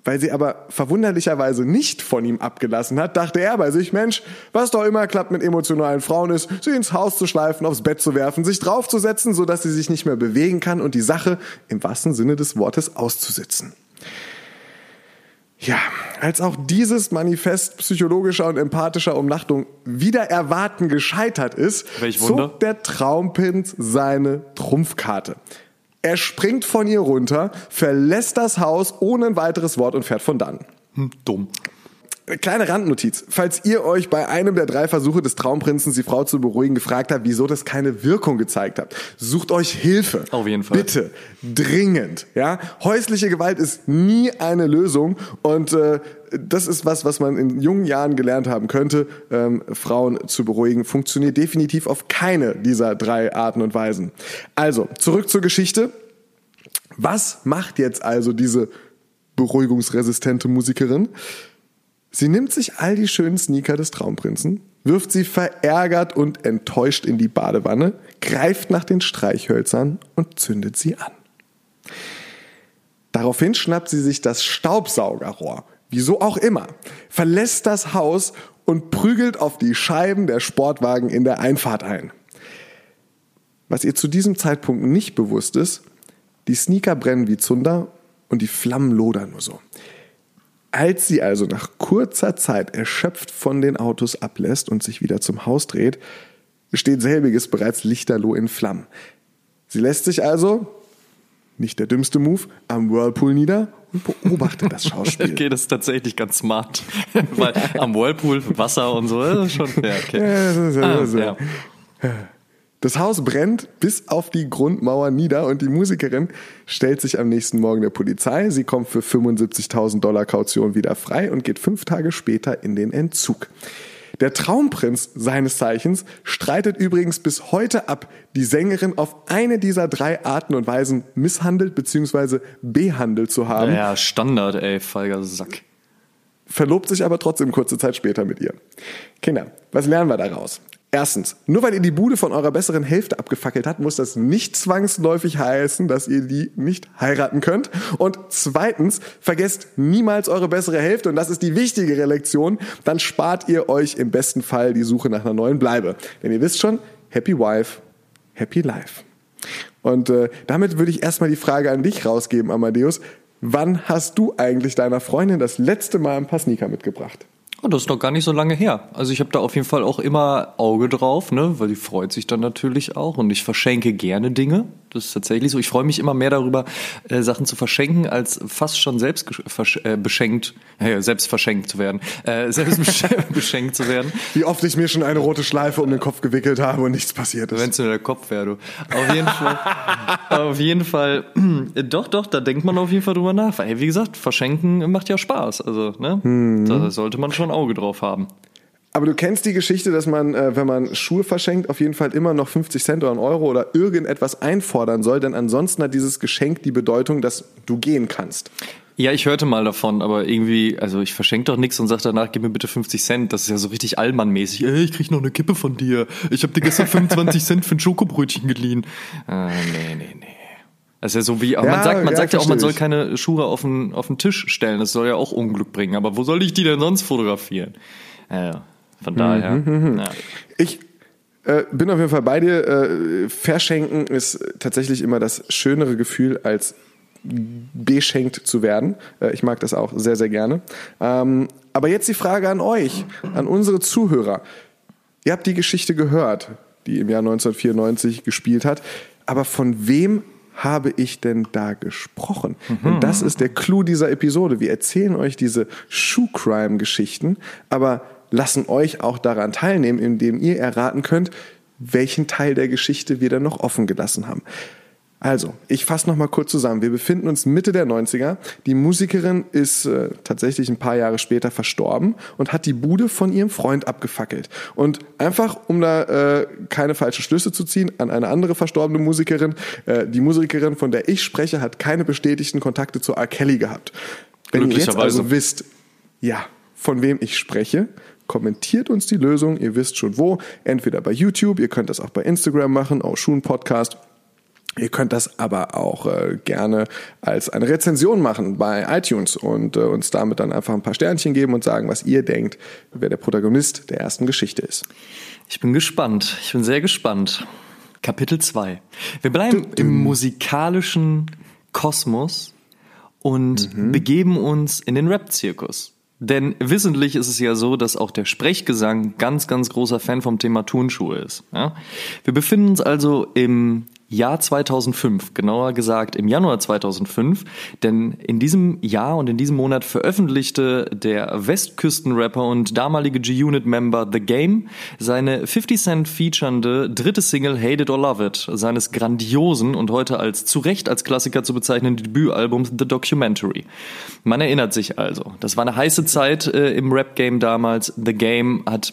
Speaker 2: Weil sie aber verwunderlicherweise nicht von ihm abgelassen hat, dachte er bei sich, Mensch, was doch immer klappt mit emotionalen Frauen ist, sie ins Haus zu schleifen, aufs Bett zu werfen, sich draufzusetzen, sodass sie sich nicht mehr bewegen kann und die Sache im wahrsten Sinne des Wortes auszusitzen. Ja, als auch dieses Manifest psychologischer und empathischer Umnachtung wieder erwarten gescheitert ist, zog der Traumprinz seine Trumpfkarte. Er springt von ihr runter, verlässt das Haus ohne ein weiteres Wort und fährt von dann.
Speaker 1: Hm, dumm.
Speaker 2: Kleine Randnotiz. Falls ihr euch bei einem der drei Versuche des Traumprinzen, die Frau zu beruhigen, gefragt habt, wieso das keine Wirkung gezeigt hat, sucht euch Hilfe.
Speaker 1: Auf jeden Fall.
Speaker 2: Bitte. Dringend. Ja? Häusliche Gewalt ist nie eine Lösung und äh, das ist was, was man in jungen Jahren gelernt haben könnte. Ähm, Frauen zu beruhigen funktioniert definitiv auf keine dieser drei Arten und Weisen. Also, zurück zur Geschichte. Was macht jetzt also diese beruhigungsresistente Musikerin? Sie nimmt sich all die schönen Sneaker des Traumprinzen, wirft sie verärgert und enttäuscht in die Badewanne, greift nach den Streichhölzern und zündet sie an. Daraufhin schnappt sie sich das Staubsaugerrohr, wieso auch immer, verlässt das Haus und prügelt auf die Scheiben der Sportwagen in der Einfahrt ein. Was ihr zu diesem Zeitpunkt nicht bewusst ist, die Sneaker brennen wie Zunder und die Flammen lodern nur so. Als sie also nach kurzer Zeit erschöpft von den Autos ablässt und sich wieder zum Haus dreht, steht selbiges bereits lichterloh in Flammen. Sie lässt sich also, nicht der dümmste Move, am Whirlpool nieder und beobachtet das Schauspiel.
Speaker 1: Okay, das ist tatsächlich ganz smart. Weil am Whirlpool Wasser und so, das ist schon. Ja, okay.
Speaker 2: Ja, das ja,
Speaker 1: Ah,
Speaker 2: ja. Das Haus brennt bis auf die Grundmauer nieder und die Musikerin stellt sich am nächsten Morgen der Polizei. Sie kommt für 75.000 Dollar Kaution wieder frei und geht fünf Tage später in den Entzug. Der Traumprinz seines Zeichens streitet übrigens bis heute ab, die Sängerin auf eine dieser drei Arten und Weisen misshandelt bzw. behandelt zu haben
Speaker 1: Ja, Standard, ey, feiger Sack.
Speaker 2: verlobt sich aber trotzdem kurze Zeit später mit ihr. Kinder, was lernen wir daraus? Erstens, nur weil ihr die Bude von eurer besseren Hälfte abgefackelt habt, muss das nicht zwangsläufig heißen, dass ihr die nicht heiraten könnt. Und zweitens, vergesst niemals eure bessere Hälfte und das ist die wichtigere Lektion, dann spart ihr euch im besten Fall die Suche nach einer neuen Bleibe. Denn ihr wisst schon, Happy Wife, Happy Life. Und äh, damit würde ich erstmal die Frage an dich rausgeben, Amadeus. Wann hast du eigentlich deiner Freundin das letzte Mal ein paar Sneaker mitgebracht?
Speaker 1: Oh, das ist noch gar nicht so lange her. Also ich habe da auf jeden Fall auch immer Auge drauf, ne, weil die freut sich dann natürlich auch und ich verschenke gerne Dinge. Das ist tatsächlich so. Ich freue mich immer mehr darüber, äh, Sachen zu verschenken, als fast schon selbst äh, beschenkt, äh, selbst verschenkt zu werden, äh, selbst besch- beschenkt zu werden.
Speaker 2: Wie oft ich mir schon eine rote Schleife um den Kopf gewickelt habe und nichts passiert ist.
Speaker 1: Wenn es nur der Kopf wäre, du. Auf jeden Fall, auf jeden Fall, doch, doch, da denkt man auf jeden Fall drüber nach. Weil, wie gesagt, verschenken macht ja Spaß. Also, ne, da sollte man schon Auge drauf haben.
Speaker 2: Aber du kennst die Geschichte, dass man, äh, wenn man Schuhe verschenkt, auf jeden Fall immer noch 50 Cent oder einen Euro oder irgendetwas einfordern soll, denn ansonsten hat dieses Geschenk die Bedeutung, dass du gehen kannst.
Speaker 1: Ja, ich hörte mal davon, aber irgendwie, also ich verschenke doch nichts und sag danach, gib mir bitte 50 Cent. Das ist ja so richtig Allmann-mäßig. Ey, ich krieg noch eine Kippe von dir. Ich habe dir gestern 25 Cent für ein Schokobrötchen geliehen. Äh, nee, nee, nee. Das ist ja so wie, aber
Speaker 2: Ja,
Speaker 1: man sagt, man
Speaker 2: ja,
Speaker 1: sagt ja auch, man soll keine Schuhe auf den, auf den Tisch stellen. Das soll ja auch Unglück bringen. Aber wo soll ich die denn sonst fotografieren? Ja, von daher.
Speaker 2: Mhm,
Speaker 1: Ja.
Speaker 2: Ich äh, bin auf jeden Fall bei dir. Äh, verschenken ist tatsächlich immer das schönere Gefühl, als beschenkt zu werden. Äh, ich mag das auch sehr, sehr gerne. Ähm, aber jetzt die Frage an euch, an unsere Zuhörer. Ihr habt die Geschichte gehört, die im Jahr 1994 gespielt hat. Aber von wem habe ich denn da gesprochen? Und das ist der Clou dieser Episode. Wir erzählen euch diese Shoe-Crime-Geschichten, aber lassen euch auch daran teilnehmen, indem ihr erraten könnt, welchen Teil der Geschichte wir dann noch offen gelassen haben. Also, ich fasse noch mal kurz zusammen. Wir befinden uns Mitte der 90er. Die Musikerin ist äh, tatsächlich ein paar Jahre später verstorben und hat die Bude von ihrem Freund abgefackelt. Und einfach, um da äh, keine falschen Schlüsse zu ziehen, an eine andere verstorbene Musikerin, äh, die Musikerin, von der ich spreche, hat keine bestätigten Kontakte zu R. Kelly gehabt. Wenn ihr jetzt also wisst, ja, von wem ich spreche, kommentiert uns die Lösung. Ihr wisst schon wo. Entweder bei YouTube, ihr könnt das auch bei Instagram machen, auch Schuhen Podcast. Ihr könnt das aber auch äh, gerne als eine Rezension machen bei iTunes und äh, uns damit dann einfach ein paar Sternchen geben und sagen, was ihr denkt, wer der Protagonist der ersten Geschichte ist.
Speaker 1: Ich bin gespannt. Ich bin sehr gespannt. Kapitel 2. Wir bleiben im musikalischen Kosmos und begeben uns in den Rap-Zirkus. Denn wissentlich ist es ja so, dass auch der Sprechgesang ganz, ganz großer Fan vom Thema Turnschuhe ist. Ja? Wir befinden uns also im Jahr 2005, genauer gesagt im Januar 2005, denn in diesem Jahr und in diesem Monat veröffentlichte der Westküstenrapper und damalige G-Unit-Member The Game seine 50 Cent featurende dritte Single Hate It or Love It, seines grandiosen und heute als zu Recht als Klassiker zu bezeichnenden Debütalbums The Documentary. Man erinnert sich also, das war eine heiße Zeit äh, im Rap-Game damals. The Game hat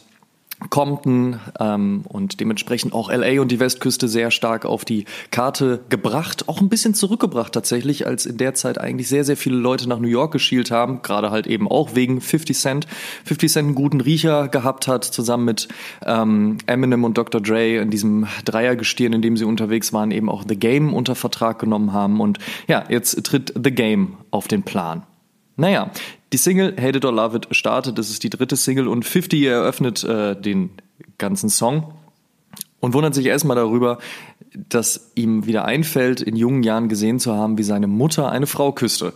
Speaker 1: Compton ähm, und dementsprechend auch LA und die Westküste sehr stark auf die Karte gebracht, auch ein bisschen zurückgebracht tatsächlich, als in der Zeit eigentlich sehr, sehr viele Leute nach New York geschielt haben, gerade halt eben auch wegen 50 Cent. 50 Cent einen guten Riecher gehabt hat, zusammen mit ähm, Eminem und Dr. Dre in diesem Dreiergestirn, in dem sie unterwegs waren, eben auch The Game unter Vertrag genommen haben und ja, jetzt tritt The Game auf den Plan. Naja, die Single Hate It or Love It startet, das ist die dritte Single und 50 eröffnet äh, den ganzen Song und wundert sich erstmal darüber, dass ihm wieder einfällt, in jungen Jahren gesehen zu haben, wie seine Mutter eine Frau küsste.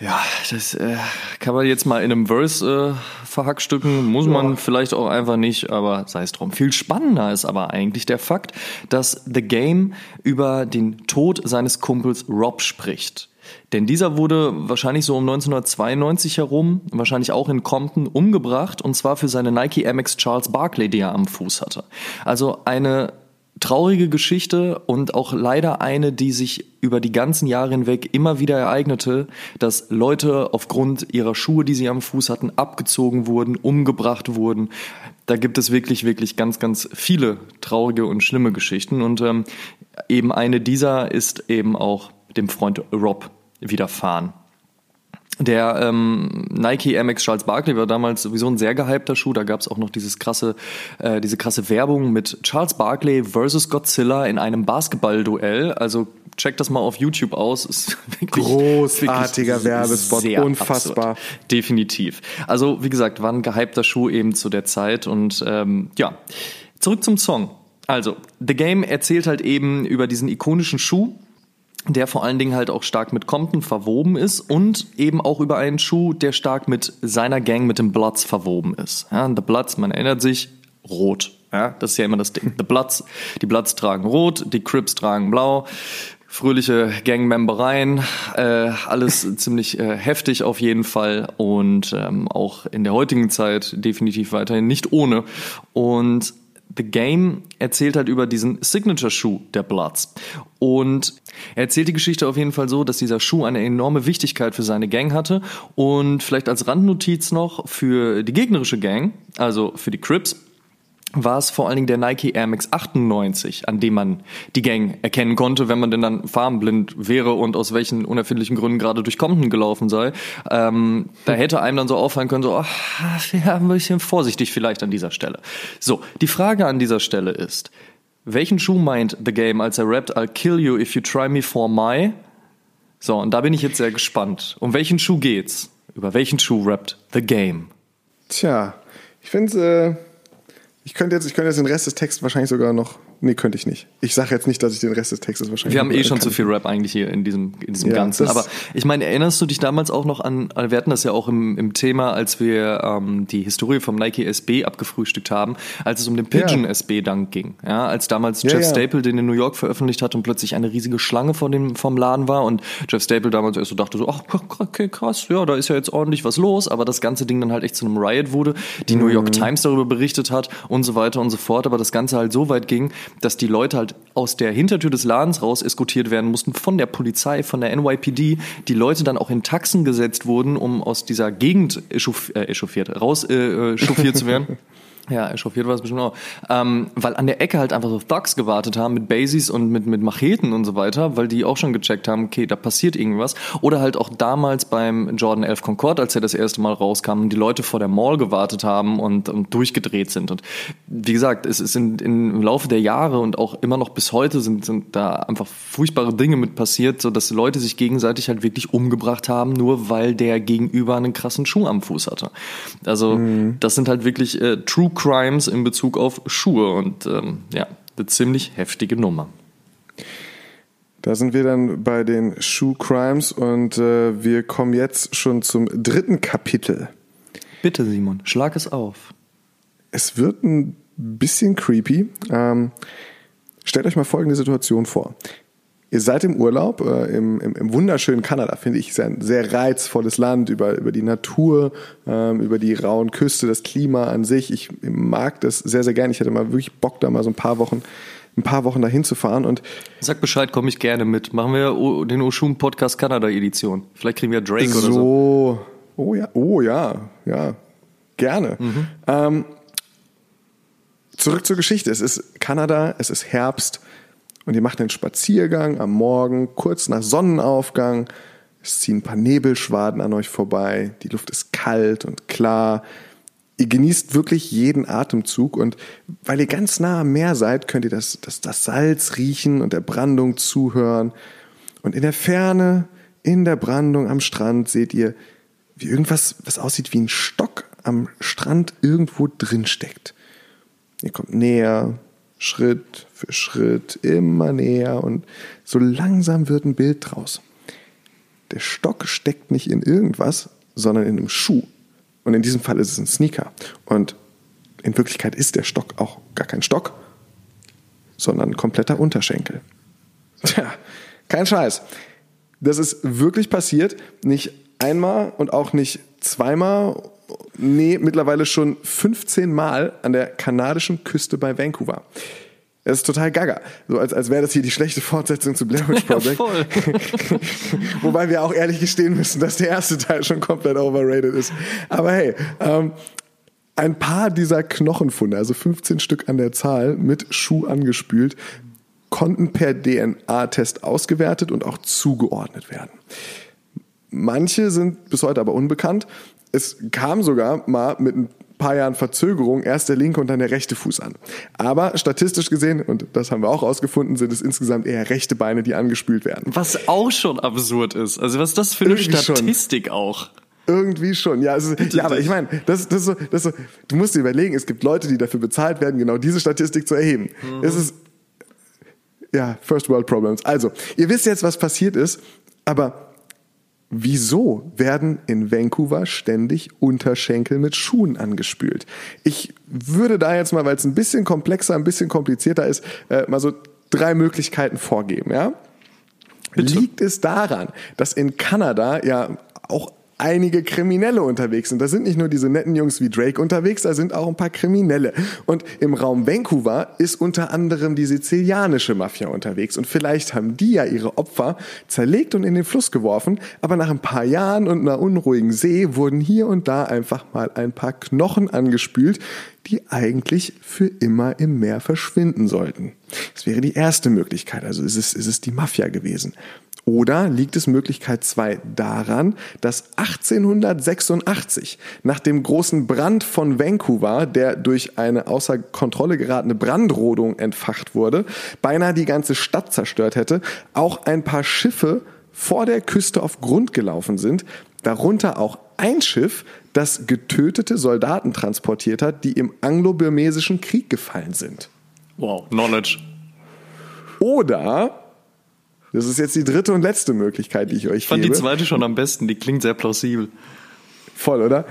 Speaker 1: Ja, das äh, kann man jetzt mal in einem Verse äh, verhackstücken, muss man vielleicht auch einfach nicht, aber sei es drum. Viel spannender ist aber eigentlich der Fakt, dass The Game über den Tod seines Kumpels Rob spricht. Denn dieser wurde wahrscheinlich so um 1992 herum, wahrscheinlich auch in Compton, umgebracht und zwar für seine Nike Amex Charles Barkley, die er am Fuß hatte. Also eine traurige Geschichte und auch leider eine, die sich über die ganzen Jahre hinweg immer wieder ereignete, dass Leute aufgrund ihrer Schuhe, die sie am Fuß hatten, abgezogen wurden, umgebracht wurden. Da gibt es wirklich, wirklich ganz, ganz viele traurige und schlimme Geschichten und ähm, eben eine dieser ist eben auch dem Freund Rob widerfahren. Der ähm, Nike Amex Charles Barkley war damals sowieso ein sehr gehypter Schuh. Da gab es auch noch dieses krasse, äh, diese krasse Werbung mit Charles Barkley versus Godzilla in einem Basketballduell. Also check das mal auf YouTube aus. Ist wirklich,
Speaker 2: Großartiger
Speaker 1: wirklich
Speaker 2: Werbespot, unfassbar.
Speaker 1: Absurd. Definitiv. Also wie gesagt, war ein gehypter Schuh eben zu der Zeit und ähm, ja, zurück zum Song. Also The Game erzählt halt eben über diesen ikonischen Schuh der vor allen Dingen halt auch stark mit Compton verwoben ist und eben auch über einen Schuh, der stark mit seiner Gang, mit den Bloods verwoben ist. Ja, The Bloods, man erinnert sich, rot. Ja, das ist ja immer das Ding. The Bloods, die Bloods tragen rot, die Crips tragen blau. Fröhliche Gangmembereien, äh, alles ziemlich äh, heftig auf jeden Fall und ähm, auch in der heutigen Zeit definitiv weiterhin nicht ohne. Und The Game erzählt halt über diesen Signature-Schuh der Bloods. Und er erzählt die Geschichte auf jeden Fall so, dass dieser Schuh eine enorme Wichtigkeit für seine Gang hatte. Und vielleicht als Randnotiz noch für die gegnerische Gang, also für die Crips, war es vor allen Dingen der Nike Air Max 98, an dem man die Gang erkennen konnte, wenn man denn dann farbenblind wäre und aus welchen unerfindlichen Gründen gerade durch Compton gelaufen sei. Ähm, da hätte einem dann so auffallen können, so, ach, wir haben ein bisschen vorsichtig vielleicht an dieser Stelle. So, die Frage an dieser Stelle ist, welchen Schuh meint The Game, als er rappt, I'll kill you if you try me for my? So, und da bin ich jetzt sehr gespannt. Um welchen Schuh geht's? Über welchen Schuh rappt The Game?
Speaker 2: Tja, ich finde, äh, ich könnte jetzt, ich könnte jetzt den Rest des Textes wahrscheinlich sogar noch. Nee, könnte ich nicht. Ich sage jetzt nicht, dass ich den Rest des Textes wahrscheinlich.
Speaker 1: Wir haben eh schon zu viel Rap eigentlich hier in diesem, in diesem
Speaker 2: Ja,
Speaker 1: Ganzen. Aber ich meine, erinnerst du dich damals auch noch an, wir hatten das ja auch im, im Thema, als wir ähm, die Historie vom Nike SB abgefrühstückt haben, als es um den Pigeon
Speaker 2: Ja.
Speaker 1: SB Dunk ging. Ja, als damals
Speaker 2: Ja,
Speaker 1: Jeff. Staple den in New York veröffentlicht hat und plötzlich eine riesige Schlange vor dem, vom Laden war und Jeff Staple damals erst so dachte so, ach, okay, krass, ja, da ist ja jetzt ordentlich was los, aber das ganze Ding dann halt echt zu einem Riot wurde, die New
Speaker 2: Mhm.
Speaker 1: York Times darüber berichtet hat und so weiter und so fort, aber das Ganze halt so weit ging, dass die Leute halt aus der Hintertür des Ladens raus eskortiert werden mussten von der Polizei, von der NYPD, die Leute dann auch in Taxen gesetzt wurden, um aus dieser Gegend echauffiert, äh, echauffiert raus äh, äh, zu werden. Ja, echauffiert war es bestimmt auch. Ähm, weil an der Ecke halt einfach so Thugs gewartet haben mit Basies und mit, mit Macheten und so weiter, weil die auch schon gecheckt haben, okay, da passiert irgendwas. Oder halt auch damals beim Jordan 11 Concorde, als er das erste Mal rauskam die Leute vor der Mall gewartet haben und, und durchgedreht sind. Und wie gesagt, es ist in, in, im Laufe der Jahre und auch immer noch bis heute sind, sind da einfach furchtbare Dinge mit passiert, so dass Leute sich gegenseitig halt wirklich umgebracht haben, nur weil der Gegenüber einen krassen Schuh am Fuß hatte. Also das sind halt wirklich äh, True Crimes in Bezug auf Schuhe und ähm, ja, eine ziemlich heftige Nummer.
Speaker 2: Da sind wir dann bei den Shoe Crimes und äh, wir kommen jetzt schon zum dritten Kapitel.
Speaker 1: Bitte, Simon, schlag es auf.
Speaker 2: Es wird ein bisschen creepy. Ähm, stellt euch mal folgende Situation vor. Ihr seid im Urlaub äh, im, im, im wunderschönen Kanada, finde ich, ist ein sehr reizvolles Land über, über die Natur, ähm, über die rauen Küste, das Klima an sich. Ich mag das sehr, sehr gerne. Ich hätte mal wirklich Bock, da mal so ein paar Wochen, ein paar Wochen dahin zu fahren und
Speaker 1: Sag Bescheid, komme ich gerne mit. Machen wir den Oshun Podcast Kanada Edition. Vielleicht kriegen wir Drake oder so.
Speaker 2: so. Oh ja, oh ja, ja, gerne. Ähm, zurück zur Geschichte. Es ist Kanada, es ist Herbst und ihr macht einen Spaziergang am Morgen, kurz nach Sonnenaufgang. Es ziehen ein paar Nebelschwaden an euch vorbei. Die Luft ist kalt und klar. Ihr genießt wirklich jeden Atemzug und weil ihr ganz nah am Meer seid, könnt ihr das, das, das Salz riechen und der Brandung zuhören. Und in der Ferne, in der Brandung am Strand, seht ihr, wie irgendwas, was aussieht wie ein Stock am Strand irgendwo drin steckt. Ihr kommt näher, Schritt für Schritt, immer näher und so langsam wird ein Bild draus. Der Stock steckt nicht in irgendwas, sondern in einem Schuh. Und in diesem Fall ist es ein Sneaker. Und in Wirklichkeit ist der Stock auch gar kein Stock, sondern ein kompletter Unterschenkel. Tja, kein Scheiß. Das ist wirklich passiert. Nicht einmal und auch nicht zweimal. Nee, mittlerweile schon 15 Mal an der kanadischen Küste bei Vancouver. Das ist total gaga. So als, als wäre das hier die schlechte Fortsetzung zu Blair Witch Project.
Speaker 1: voll.
Speaker 2: Wobei wir auch ehrlich gestehen müssen, dass der erste Teil schon komplett overrated ist. Aber hey, ähm, ein paar dieser Knochenfunde, also 15 Stück an der Zahl, mit Schuh angespült, konnten per DNA-Test ausgewertet und auch zugeordnet werden. Manche sind bis heute aber unbekannt. Es kam sogar mal mit ein paar Jahren Verzögerung erst der linke und dann der rechte Fuß an. Aber statistisch gesehen, und das haben wir auch rausgefunden, sind es insgesamt eher rechte Beine, die angespült werden.
Speaker 1: Was auch schon absurd ist. Also was ist das für eine
Speaker 2: Irgendwie schon.
Speaker 1: Statistik auch?
Speaker 2: Irgendwie schon, ja. Also, ja, aber ich meine, das, das, so, das so, du musst dir überlegen, es gibt Leute, die dafür bezahlt werden, genau diese Statistik zu erheben. Es ist, ja, First World Problems. Also, ihr wisst jetzt, was passiert ist, aber wieso werden in Vancouver ständig Unterschenkel mit Schuhen angespült? Ich würde da jetzt mal, weil es ein bisschen komplexer, ein bisschen komplizierter ist, äh, mal so drei Möglichkeiten vorgeben, ja? Liegt es daran, dass in Kanada ja auch einige Kriminelle unterwegs sind. Da sind nicht nur diese netten Jungs wie Drake unterwegs, da sind auch ein paar Kriminelle. Und im Raum Vancouver ist unter anderem die sizilianische Mafia unterwegs. Und vielleicht haben die ja ihre Opfer zerlegt und in den Fluss geworfen. Aber nach ein paar Jahren und einer unruhigen See wurden hier und da einfach mal ein paar Knochen angespült, die eigentlich für immer im Meer verschwinden sollten. Das wäre die erste Möglichkeit. Also ist es, ist es die Mafia gewesen. Oder liegt es Möglichkeit 2 daran, dass 1886 nach dem großen Brand von Vancouver, der durch eine außer Kontrolle geratene Brandrodung entfacht wurde, beinahe die ganze Stadt zerstört hätte, auch ein paar Schiffe vor der Küste auf Grund gelaufen sind, darunter auch ein Schiff, das getötete Soldaten transportiert hat, die im anglo-burmesischen Krieg gefallen sind.
Speaker 1: Wow, Knowledge.
Speaker 2: Oder, das ist jetzt die dritte und letzte Möglichkeit, die ich euch
Speaker 1: Ich fand
Speaker 2: gebe.
Speaker 1: die zweite schon am besten, die klingt sehr plausibel.
Speaker 2: Voll, oder?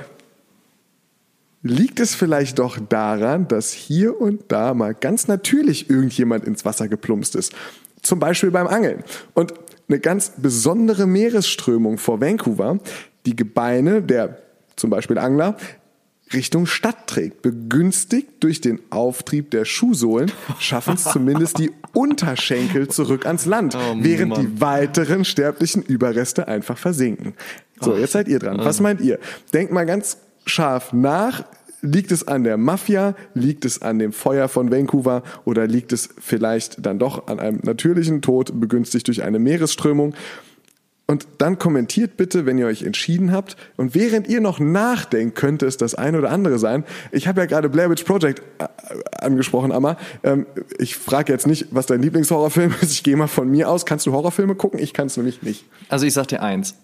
Speaker 2: Liegt es vielleicht doch daran, dass hier und da mal ganz natürlich irgendjemand ins Wasser geplumpst ist? Zum Beispiel beim Angeln. Und eine ganz besondere Meeresströmung vor Vancouver, die Gebeine der zum Beispiel Angler Richtung Stadt trägt. Begünstigt durch den Auftrieb der Schuhsohlen schaffen es zumindest die Unterschenkel zurück ans Land,
Speaker 1: Oh,
Speaker 2: während
Speaker 1: Mann.
Speaker 2: die weiteren sterblichen Überreste einfach versinken. So, jetzt seid ihr dran. Was meint ihr? Denkt mal ganz scharf nach. Liegt es an der Mafia? Liegt es an dem Feuer von Vancouver? Oder liegt es vielleicht dann doch an einem natürlichen Tod, begünstigt durch eine Meeresströmung? Und dann kommentiert bitte, wenn ihr euch entschieden habt. Und während ihr noch nachdenkt, könnte es das eine oder andere sein. Ich habe ja gerade Blair Witch Project äh, angesprochen, Amma. Ähm, ich frage jetzt nicht, was dein Lieblingshorrorfilm ist. Ich gehe mal von mir aus. Kannst du Horrorfilme gucken? Ich kann es nämlich nicht.
Speaker 1: Also ich sag dir eins.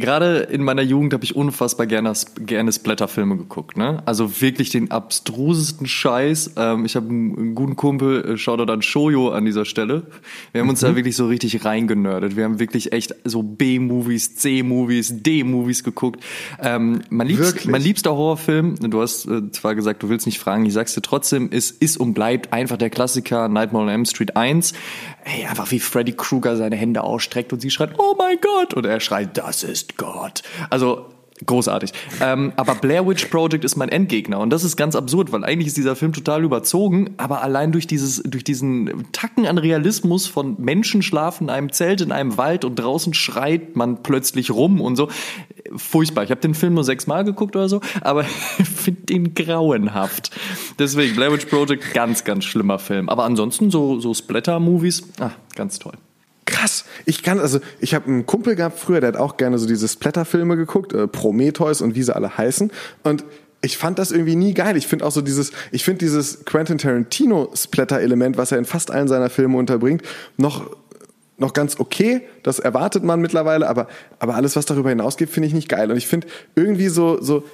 Speaker 1: Gerade in meiner Jugend habe ich unfassbar gerne, gerne Splatterfilme geguckt. Ne? Also wirklich den abstrusesten Scheiß. Ähm, ich habe einen, einen guten Kumpel, äh, schaut dann Shoyo an dieser Stelle. Wir haben uns da wirklich so richtig reingenördet. Wir haben wirklich echt so B-Movies, C-Movies, D-Movies geguckt. Ähm, mein, liebst,
Speaker 2: Wirklich?
Speaker 1: mein liebster Horrorfilm, du hast äh, zwar gesagt, du willst nicht fragen, ich sag's dir trotzdem, ist, ist und bleibt einfach der Klassiker Nightmare on Elm Street 1. Ey, einfach wie Freddy Krueger seine Hände ausstreckt und sie schreit, oh mein Gott! Und er schreit, das ist Gott. Also, großartig. Ähm, aber Blair Witch Project ist mein Endgegner und das ist ganz absurd, weil eigentlich ist dieser Film total überzogen, aber allein durch dieses, durch diesen Tacken an Realismus von Menschen schlafen in einem Zelt in einem Wald und draußen schreit man plötzlich rum und so. Furchtbar. Ich habe den Film nur sechsmal geguckt oder so, aber finde den grauenhaft. Deswegen Blair Witch Project ganz, ganz schlimmer Film. Aber ansonsten so, so Splatter-Movies, ah, ganz toll.
Speaker 2: Krass. Ich kann, also, ich habe einen Kumpel gehabt früher, der hat auch gerne so diese Splatter-Filme geguckt, äh, Prometheus und wie sie alle heißen. Und ich fand das irgendwie nie geil. Ich finde auch so dieses, ich finde dieses Quentin Tarantino Splatter-Element, was er in fast allen seiner Filme unterbringt, noch noch ganz okay, das erwartet man mittlerweile, aber, aber alles, was darüber hinausgeht, finde ich nicht geil. Und ich finde irgendwie so, so,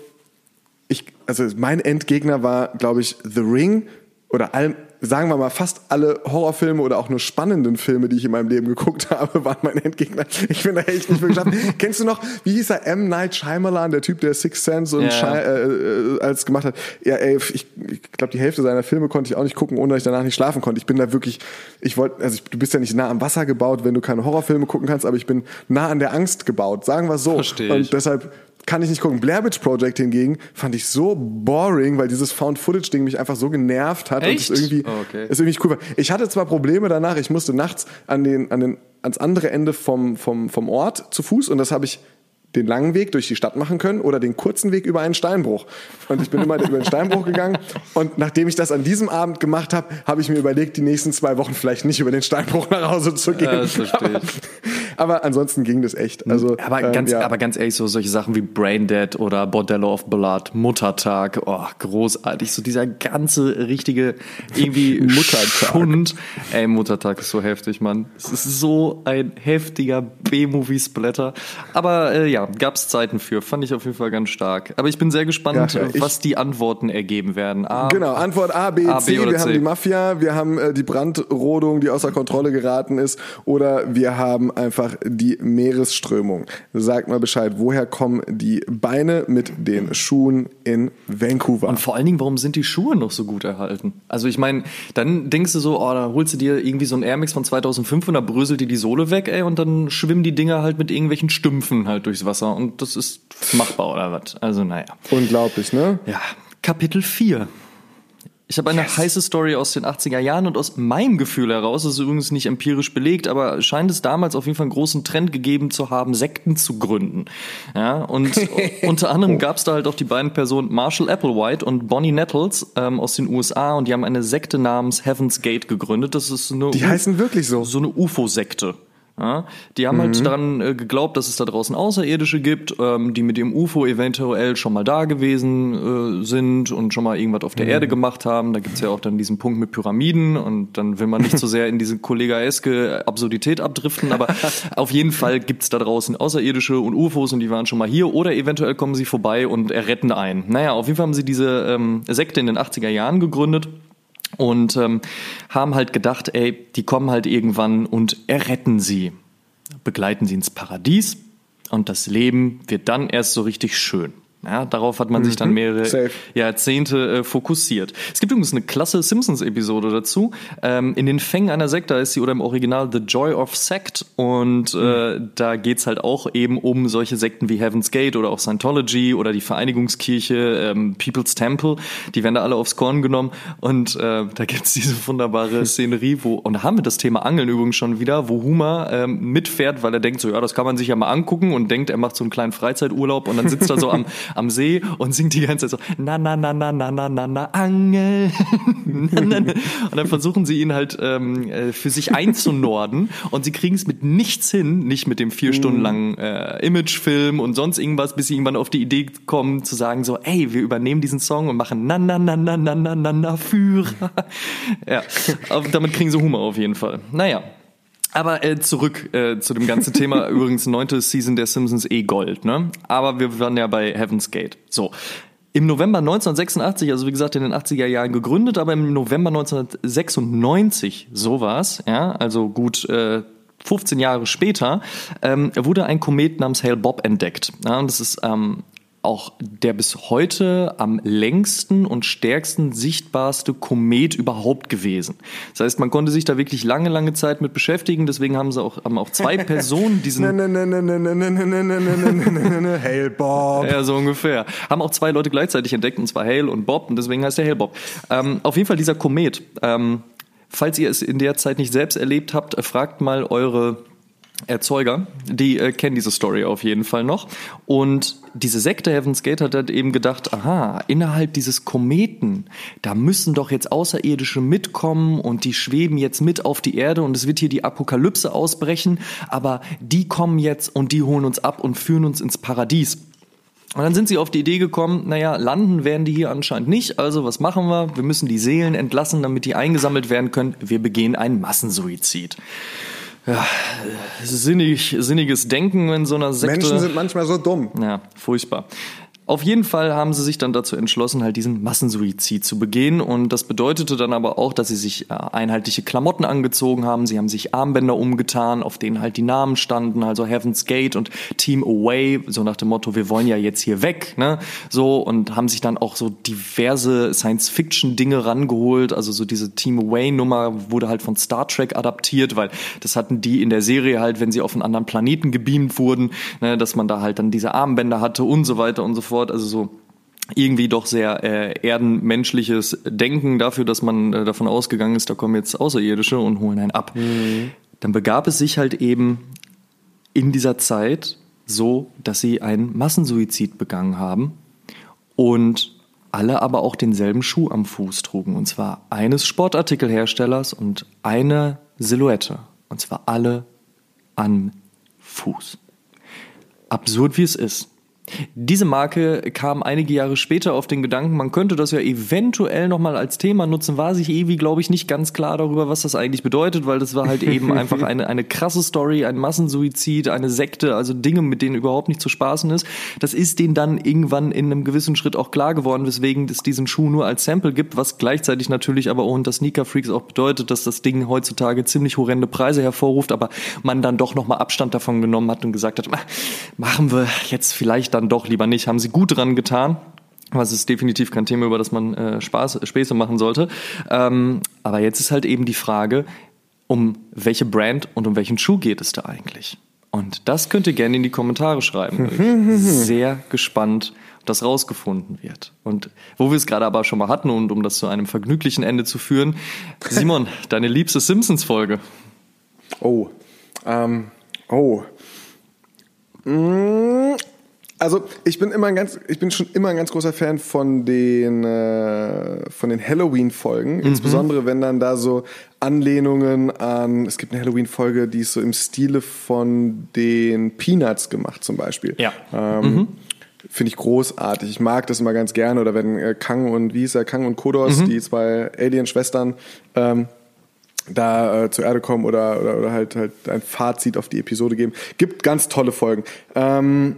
Speaker 2: ich, also mein Endgegner war, glaube ich, The Ring oder all, sagen wir mal, fast alle Horrorfilme oder auch nur spannenden Filme, die ich in meinem Leben geguckt habe, waren mein Endgegner. Ich bin da echt nicht wirklich geschafft. Kennst du noch, wie hieß er, M. Night Shyamalan, der Typ, der Sixth Sense und
Speaker 1: Ja.
Speaker 2: Shy, äh, äh, als gemacht hat? Ja, ey, ich, ich glaube, die Hälfte seiner Filme konnte ich auch nicht gucken, ohne dass ich danach nicht schlafen konnte. Ich bin da wirklich, ich wollte, also ich, du bist ja nicht nah am Wasser gebaut, wenn du keine Horrorfilme gucken kannst, aber ich bin nah an der Angst gebaut, sagen wir so.
Speaker 1: Versteh ich.
Speaker 2: Und deshalb kann ich nicht gucken. Blair Witch Project hingegen fand ich so boring, weil dieses Found-Footage-Ding mich einfach so genervt hat
Speaker 1: Echt?
Speaker 2: und es irgendwie,
Speaker 1: Oh, okay.
Speaker 2: es irgendwie cool war. Ich hatte zwar Probleme danach, ich musste nachts an den, an den, ans andere Ende vom, vom, vom Ort zu Fuß und das habe ich den langen Weg durch die Stadt machen können oder den kurzen Weg über einen Steinbruch. Und ich bin immer über den Steinbruch gegangen und nachdem ich das an diesem Abend gemacht habe, habe ich mir überlegt, die nächsten zwei Wochen vielleicht nicht über den Steinbruch nach Hause zu gehen.
Speaker 1: Ja, das verstehe
Speaker 2: aber, aber ansonsten ging das echt. Also,
Speaker 1: Aber
Speaker 2: ähm,
Speaker 1: ganz,
Speaker 2: ja.
Speaker 1: aber ganz ehrlich, so solche Sachen wie Brain Dead oder Bordello of Blood, Muttertag, oh, großartig. So dieser ganze richtige irgendwie
Speaker 2: Muttertag.
Speaker 1: Schund. Ey, Muttertag ist so heftig, Mann. Es ist so ein heftiger B-Movie-Splatter. Aber äh, ja, gab's Zeiten für. Fand ich auf jeden Fall ganz stark. Aber ich bin sehr gespannt,
Speaker 2: Ja, ja,
Speaker 1: was die Antworten ergeben werden. A,
Speaker 2: Genau, Antwort A, B,
Speaker 1: A, B
Speaker 2: C. wir
Speaker 1: C.
Speaker 2: haben die Mafia, wir haben äh, die Brandrodung, die außer Kontrolle geraten ist, oder wir haben einfach die Meeresströmung. Sagt mal Bescheid, woher kommen die Beine mit den Schuhen in Vancouver?
Speaker 1: Und vor allen Dingen, warum sind die Schuhe noch so gut erhalten? Also ich meine, dann denkst du so, oh, dann holst du dir irgendwie so ein Air Max von 2005 und da bröselt dir die Sohle weg, ey, und dann schwimmen die Dinger halt mit irgendwelchen Stümpfen halt durchs Wasser und das ist machbar oder was? Also naja.
Speaker 2: Unglaublich, ne?
Speaker 1: Ja, Kapitel 4. Ich habe eine heiße Story aus den 80er Jahren und aus meinem Gefühl heraus, das ist übrigens nicht empirisch belegt, aber scheint es damals auf jeden Fall einen großen Trend gegeben zu haben, Sekten zu gründen. Ja, und unter anderem gab es da halt auch die beiden Personen Marshall Applewhite und Bonnie Nettles ähm, aus den USA und die haben eine Sekte namens Heaven's Gate gegründet. Das ist eine
Speaker 2: Die heißen wirklich so.
Speaker 1: so eine UFO-Sekte. Ja, die haben halt daran äh, geglaubt, dass es da draußen Außerirdische gibt, ähm, die mit dem UFO eventuell schon mal da gewesen äh, sind und schon mal irgendwas auf der Erde gemacht haben. Da gibt's ja auch dann diesen Punkt mit Pyramiden und dann will man nicht so sehr in diese kollegaeske Absurdität abdriften, aber auf jeden Fall gibt's da draußen Außerirdische und UFOs und die waren schon mal hier oder eventuell kommen sie vorbei und erretten einen. Naja, auf jeden Fall haben sie diese ähm, Sekte in den 80er Jahren gegründet und ähm, haben halt gedacht, ey, die kommen halt irgendwann und erretten sie, begleiten sie ins Paradies und das Leben wird dann erst so richtig schön. Ja, darauf hat man sich dann mehrere
Speaker 2: Safe.
Speaker 1: Jahrzehnte äh, fokussiert. Es gibt übrigens eine klasse Simpsons-Episode dazu. Ähm, in den Fängen einer Sekte heißt sie oder im Original The Joy of Sect. Und äh, da geht's halt auch eben um solche Sekten wie Heaven's Gate oder auch Scientology oder die Vereinigungskirche, ähm, People's Temple. Die werden da alle aufs Korn genommen. Und äh, da gibt's diese wunderbare Szenerie, wo, und da haben wir das Thema Angeln übrigens schon wieder, wo Huma ähm, mitfährt, weil er denkt so, ja, das kann man sich ja mal angucken und denkt, er macht so einen kleinen Freizeiturlaub und dann sitzt er so am, am See und singt die ganze Zeit so, na, na, na, na, na, na, na, na, Angel. Na, na, na. und dann versuchen sie ihn halt ähm, äh, für sich einzunorden und sie kriegen es mit nichts hin, nicht mit dem vier Stunden langen äh, Imagefilm und sonst irgendwas, bis sie irgendwann auf die Idee kommen zu sagen so, ey, wir übernehmen diesen Song und machen na, na, na, na, na, na, na, na, Führer. ja, damit kriegen sie Humor auf jeden Fall. Naja. Aber äh, zurück äh, zu dem ganzen Thema. Übrigens, neunte Season der Simpsons eh Gold, ne? Aber wir waren ja bei Heaven's Gate. So. Im November 1986, also wie gesagt in den 80er Jahren gegründet, aber im November 1996, so war's, ja, also gut äh, 15 Jahre später, ähm, wurde ein Komet namens Hale Bob entdeckt. Ja, und das ist ähm, auch der bis heute am längsten und stärksten sichtbarste Komet überhaupt gewesen. Das heißt, man konnte sich da wirklich lange, lange Zeit mit beschäftigen. Deswegen haben sie auch, haben auch zwei Personen diesen.
Speaker 2: Hail Bob.
Speaker 1: Ja, so ungefähr. Haben auch zwei Leute gleichzeitig entdeckt, und zwar Hale und Bob, und deswegen heißt er Hale Bob. Ähm, auf jeden Fall dieser Komet. Ähm, falls ihr es in der Zeit nicht selbst erlebt habt, fragt mal eure Erzeuger, die äh, kennen diese Story auf jeden Fall noch. Und diese Sekte Heaven's Gate hat halt eben gedacht, aha, innerhalb dieses Kometen, da müssen doch jetzt Außerirdische mitkommen und die schweben jetzt mit auf die Erde und es wird hier die Apokalypse ausbrechen, aber die kommen jetzt und die holen uns ab und führen uns ins Paradies. Und dann sind sie auf die Idee gekommen, naja, landen werden die hier anscheinend nicht, also was machen wir? Wir müssen die Seelen entlassen, damit die eingesammelt werden können. Wir begehen einen Massensuizid ja, sinnig, sinniges Denken in so einer Sekte.
Speaker 2: Menschen sind manchmal so dumm.
Speaker 1: Ja, furchtbar. Auf jeden Fall haben sie sich dann dazu entschlossen, halt diesen Massensuizid zu begehen. Und das bedeutete dann aber auch, dass sie sich äh, einheitliche Klamotten angezogen haben. Sie haben sich Armbänder umgetan, auf denen halt die Namen standen, also Heaven's Gate und Team Away, so nach dem Motto, wir wollen ja jetzt hier weg, ne? So, und haben sich dann auch so diverse Science-Fiction-Dinge rangeholt. Also so diese Team Away-Nummer wurde halt von Star Trek adaptiert, weil das hatten die in der Serie halt, wenn sie auf einen anderen Planeten gebeamt wurden, ne, dass man da halt dann diese Armbänder hatte und so weiter und so fort fort. Also so irgendwie doch sehr äh, erdenmenschliches Denken dafür, dass man äh, davon ausgegangen ist, da kommen jetzt Außerirdische und holen einen ab. Mhm. Dann begab es sich halt eben in dieser Zeit so, dass sie einen Massensuizid begangen haben und alle aber auch denselben Schuh am Fuß trugen. Und zwar eines Sportartikelherstellers und eine Silhouette. Und zwar alle am Fuß. Absurd wie es ist. Diese Marke kam einige Jahre später auf den Gedanken, man könnte das ja eventuell nochmal als Thema nutzen, war sich Evi, glaube ich, nicht ganz klar darüber, was das eigentlich bedeutet, weil das war halt eben einfach eine, eine krasse Story, ein Massensuizid, eine Sekte, also Dinge, mit denen überhaupt nicht zu spaßen ist. Das ist denen dann irgendwann in einem gewissen Schritt auch klar geworden, weswegen es diesen Schuh nur als Sample gibt, was gleichzeitig natürlich aber auch unter Sneaker Freaks auch bedeutet, dass das Ding heutzutage ziemlich horrende Preise hervorruft, aber man dann doch nochmal Abstand davon genommen hat und gesagt hat, machen wir jetzt vielleicht dann doch lieber nicht. Haben sie gut dran getan. Was ist definitiv kein Thema, über das man äh, Spaß, Späße machen sollte. Ähm, aber jetzt ist halt eben die Frage, um welche Brand und um welchen Schuh geht es da eigentlich? Und das könnt ihr gerne in die Kommentare schreiben. Bin sehr gespannt, ob das rausgefunden wird. Und wo wir es gerade aber schon mal hatten und um das zu einem vergnüglichen Ende zu führen, Simon, deine liebste Simpsons-Folge.
Speaker 2: Oh. Ähm, oh. Mm, also ich bin immer ein ganz, ich bin schon immer ein ganz großer Fan von den äh, von den Halloween-Folgen, insbesondere wenn dann da so Anlehnungen an, es gibt eine Halloween-Folge, die ist so im Stile von den Peanuts gemacht zum Beispiel.
Speaker 1: Ja.
Speaker 2: Ähm, Finde ich großartig. Ich mag das immer ganz gerne. Oder wenn äh, Kang und wie hieß er, Kang und Kodos, die zwei Alien-Schwestern, ähm, da äh, zur Erde kommen oder, oder, oder halt, halt ein Fazit auf die Episode geben. Gibt ganz tolle Folgen. Ähm,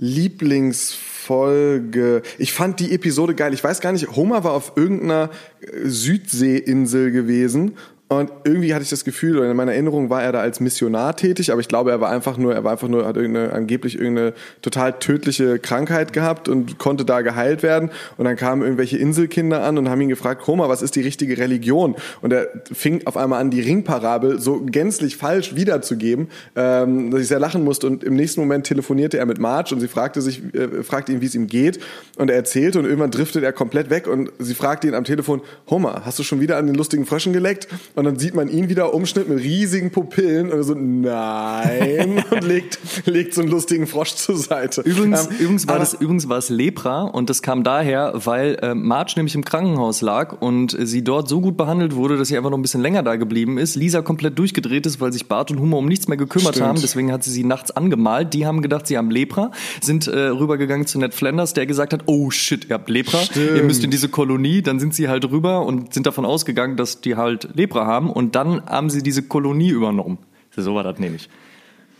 Speaker 2: Lieblingsfolge. Ich fand die Episode geil. Ich weiß gar nicht, Homer war auf irgendeiner äh, Südseeinsel gewesen und irgendwie hatte ich das Gefühl, oder in meiner Erinnerung war er da als Missionar tätig, aber ich glaube, er war einfach nur, er war einfach nur, hat irgendeine, angeblich irgendeine total tödliche Krankheit gehabt und konnte da geheilt werden. Und dann kamen irgendwelche Inselkinder an und haben ihn gefragt, Homer, was ist die richtige Religion? Und er fing auf einmal an, die Ringparabel so gänzlich falsch wiederzugeben, ähm, dass ich sehr lachen musste. Und im nächsten Moment telefonierte er mit Marge und sie fragte sich, äh, fragte ihn, wie es ihm geht. Und er erzählte und irgendwann driftet er komplett weg und sie fragte ihn am Telefon, Homer, hast du schon wieder an den lustigen Fröschen geleckt? Dann sieht man ihn wieder Umschnitt mit riesigen Pupillen und so, nein, und legt, legt so einen lustigen Frosch zur Seite.
Speaker 1: Übrigens,
Speaker 2: Ähm,
Speaker 1: übrigens, war das, übrigens war es Lepra und das kam daher, weil äh, Marge nämlich im Krankenhaus lag und sie dort so gut behandelt wurde, dass sie einfach noch ein bisschen länger da geblieben ist. Lisa komplett durchgedreht ist, weil sich Bart und Humor um nichts mehr gekümmert
Speaker 2: Stimmt.
Speaker 1: haben. Deswegen hat sie sie nachts angemalt. Die haben gedacht, sie haben Lepra, sind äh, rübergegangen zu Ned Flanders, der gesagt hat, oh shit, ihr habt Lepra,
Speaker 2: Stimmt.
Speaker 1: ihr müsst in diese Kolonie. Dann sind sie halt rüber und sind davon ausgegangen, dass die halt Lepra haben und dann haben sie diese Kolonie übernommen. So war das nämlich.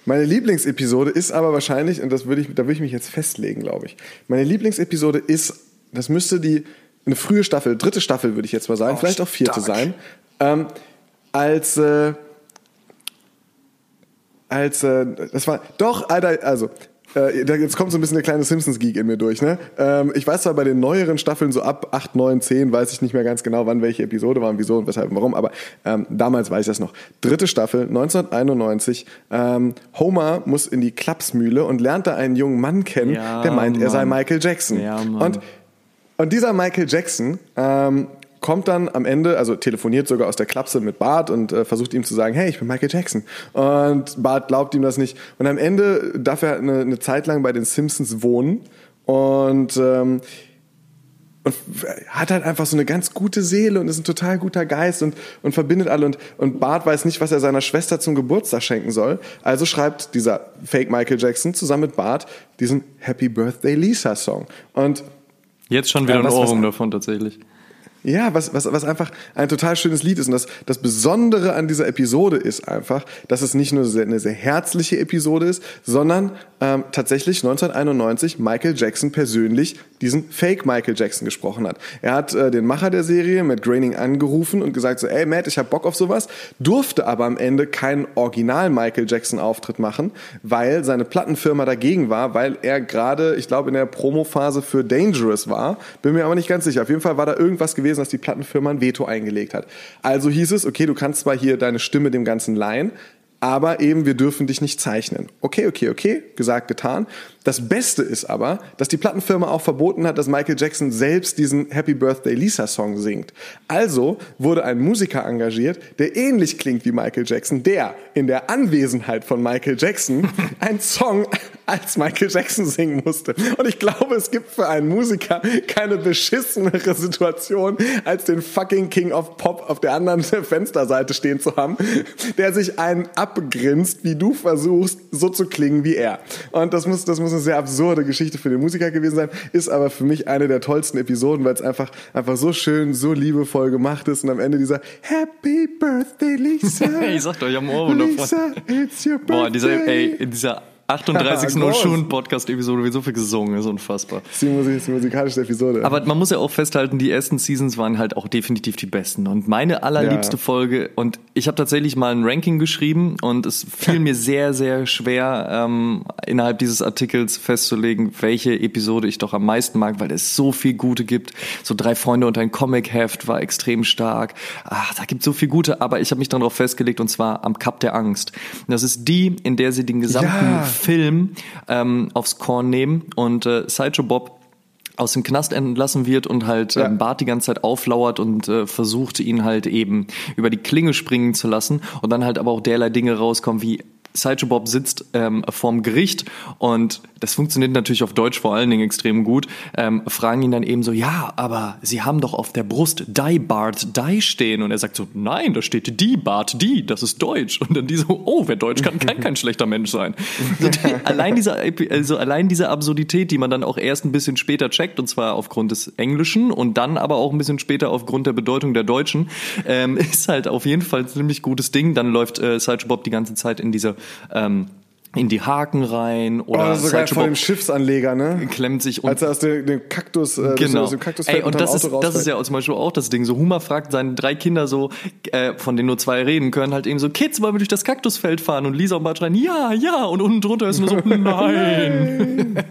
Speaker 2: Meine Lieblingsepisode ist aber wahrscheinlich, und das würde ich, da würde ich mich jetzt festlegen, glaube ich. Meine Lieblingsepisode ist, das müsste die, eine frühe Staffel, dritte Staffel würde ich jetzt mal sagen, vielleicht auch vierte
Speaker 1: stark.
Speaker 2: sein, ähm, als, äh, als, äh, das war, doch, Alter, also, äh, jetzt kommt so ein bisschen der kleine Simpsons-Geek in mir durch, ne? Ähm, ich weiß zwar bei den neueren Staffeln, so ab 8, 9, 10, weiß ich nicht mehr ganz genau, wann welche Episode war und wieso und weshalb und warum, aber ähm, damals weiß ich das noch. Dritte Staffel, 1991, ähm, Homer muss in die Klapsmühle und lernt da einen jungen Mann kennen,
Speaker 1: Ja,
Speaker 2: der meint, er sei
Speaker 1: Mann.
Speaker 2: Michael Jackson.
Speaker 1: Ja, Mann.
Speaker 2: und, und dieser Michael Jackson ähm, kommt dann am Ende, also telefoniert sogar aus der Klapse mit Bart und äh, versucht ihm zu sagen, hey, ich bin Michael Jackson. Und Bart glaubt ihm das nicht. Und am Ende darf er eine, eine Zeit lang bei den Simpsons wohnen und ähm, und hat halt einfach so eine ganz gute Seele und ist ein total guter Geist und, und verbindet alle und, und Bart weiß nicht, was er seiner Schwester zum Geburtstag schenken soll. Also schreibt dieser Fake Michael Jackson zusammen mit Bart diesen Happy Birthday Lisa Song. Und
Speaker 1: Jetzt schon wieder
Speaker 2: Ja,
Speaker 1: ein
Speaker 2: was- was-
Speaker 1: Ohrwurm davon tatsächlich.
Speaker 2: Ja, was, was, was einfach ein total schönes Lied ist. Und das, das Besondere an dieser Episode ist einfach, dass es nicht nur sehr, eine sehr herzliche Episode ist, sondern ähm, tatsächlich 1991 Michael Jackson persönlich diesen Fake Michael Jackson gesprochen hat. Er hat äh, den Macher der Serie, Matt Groening, angerufen und gesagt so, ey Matt, ich hab Bock auf sowas, durfte aber am Ende keinen Original Michael Jackson Auftritt machen, weil seine Plattenfirma dagegen war, weil er gerade, ich glaube, in der Promophase für Dangerous war. Bin mir aber nicht ganz sicher. Auf jeden Fall war da irgendwas gewesen, dass die Plattenfirma ein Veto eingelegt hat. Also hieß es, okay, du kannst zwar hier deine Stimme dem Ganzen leihen, aber eben wir dürfen dich nicht zeichnen. Okay, okay, okay, gesagt, getan. Das Beste ist aber, dass die Plattenfirma auch verboten hat, dass Michael Jackson selbst diesen Happy Birthday Lisa Song singt. Also wurde ein Musiker engagiert, der ähnlich klingt wie Michael Jackson, der in der Anwesenheit von Michael Jackson einen Song als Michael Jackson singen musste. Und ich glaube, es gibt für einen Musiker keine beschissenere Situation, als den fucking King of Pop auf der anderen Fensterseite stehen zu haben, der sich einen abgrinst, wie du versuchst, so zu klingen wie er. Und das muss, das muss eine sehr absurde Geschichte für den Musiker gewesen sein, ist aber für mich eine der tollsten Episoden, weil es einfach, einfach so schön, so liebevoll gemacht ist und am Ende dieser Happy Birthday Lisa.
Speaker 1: Ich sag doch, ich hab einen Ohrwurm davon.
Speaker 2: Lisa, it's your birthday.
Speaker 1: Boah, dieser, ey, in dieser 38.
Speaker 2: Groß.
Speaker 1: Schuhen Podcast-Episode wird so viel gesungen, ist unfassbar.
Speaker 2: Das ist die musikalische Episode.
Speaker 1: Aber man muss ja auch festhalten, die ersten Seasons waren halt auch definitiv die besten. Und meine allerliebste
Speaker 2: Ja.
Speaker 1: Folge, und ich habe tatsächlich mal ein Ranking geschrieben und es fiel mir sehr, sehr schwer, ähm, innerhalb dieses Artikels festzulegen, welche Episode ich doch am meisten mag, weil es so viel gute gibt. So drei Freunde und ein Comic-Heft war extrem stark. Ach, da gibt so viel gute, aber ich habe mich dann darauf festgelegt und zwar am Cup der Angst. Und das ist die, in der sie den gesamten
Speaker 2: Ja.
Speaker 1: Film ähm, aufs Korn nehmen und äh, Sideshow Bob aus dem Knast entlassen wird und halt
Speaker 2: Ja.
Speaker 1: ähm, Bart die ganze Zeit auflauert und äh, versucht ihn halt eben über die Klinge springen zu lassen und dann halt aber auch derlei Dinge rauskommen wie Sideshow Bob sitzt ähm, vorm Gericht und das funktioniert natürlich auf Deutsch vor allen Dingen extrem gut, ähm, fragen ihn dann eben so, ja, aber Sie haben doch auf der Brust Die Bart Die stehen und er sagt so, nein, da steht die Bart die, das ist Deutsch und dann die so, oh, wer Deutsch kann, kann kein schlechter Mensch sein. So, die, allein diese, also allein diese Absurdität, die man dann auch erst ein bisschen später checkt und zwar aufgrund des Englischen und dann aber auch ein bisschen später aufgrund der Bedeutung der Deutschen, ähm, ist halt auf jeden Fall ein ziemlich gutes Ding. Dann läuft äh, Sideshow Bob die ganze Zeit in diese ähm, in die Haken rein
Speaker 2: oh,
Speaker 1: oder
Speaker 2: ist sogar vor dem Schiffsanleger, ne?
Speaker 1: klemmt sich und
Speaker 2: Als er aus dem, Kaktus, äh,
Speaker 1: Genau.
Speaker 2: aus dem Kaktus
Speaker 1: Ey, und das ist, das ist ja zum Beispiel auch das Ding. So Huma fragt seine drei Kinder so, äh, von denen nur zwei reden können, halt eben so, Kids, wollen wir durch das Kaktusfeld fahren? Und Lisa und Bart schreien, ja, ja. Und unten drunter ist nur so, nein.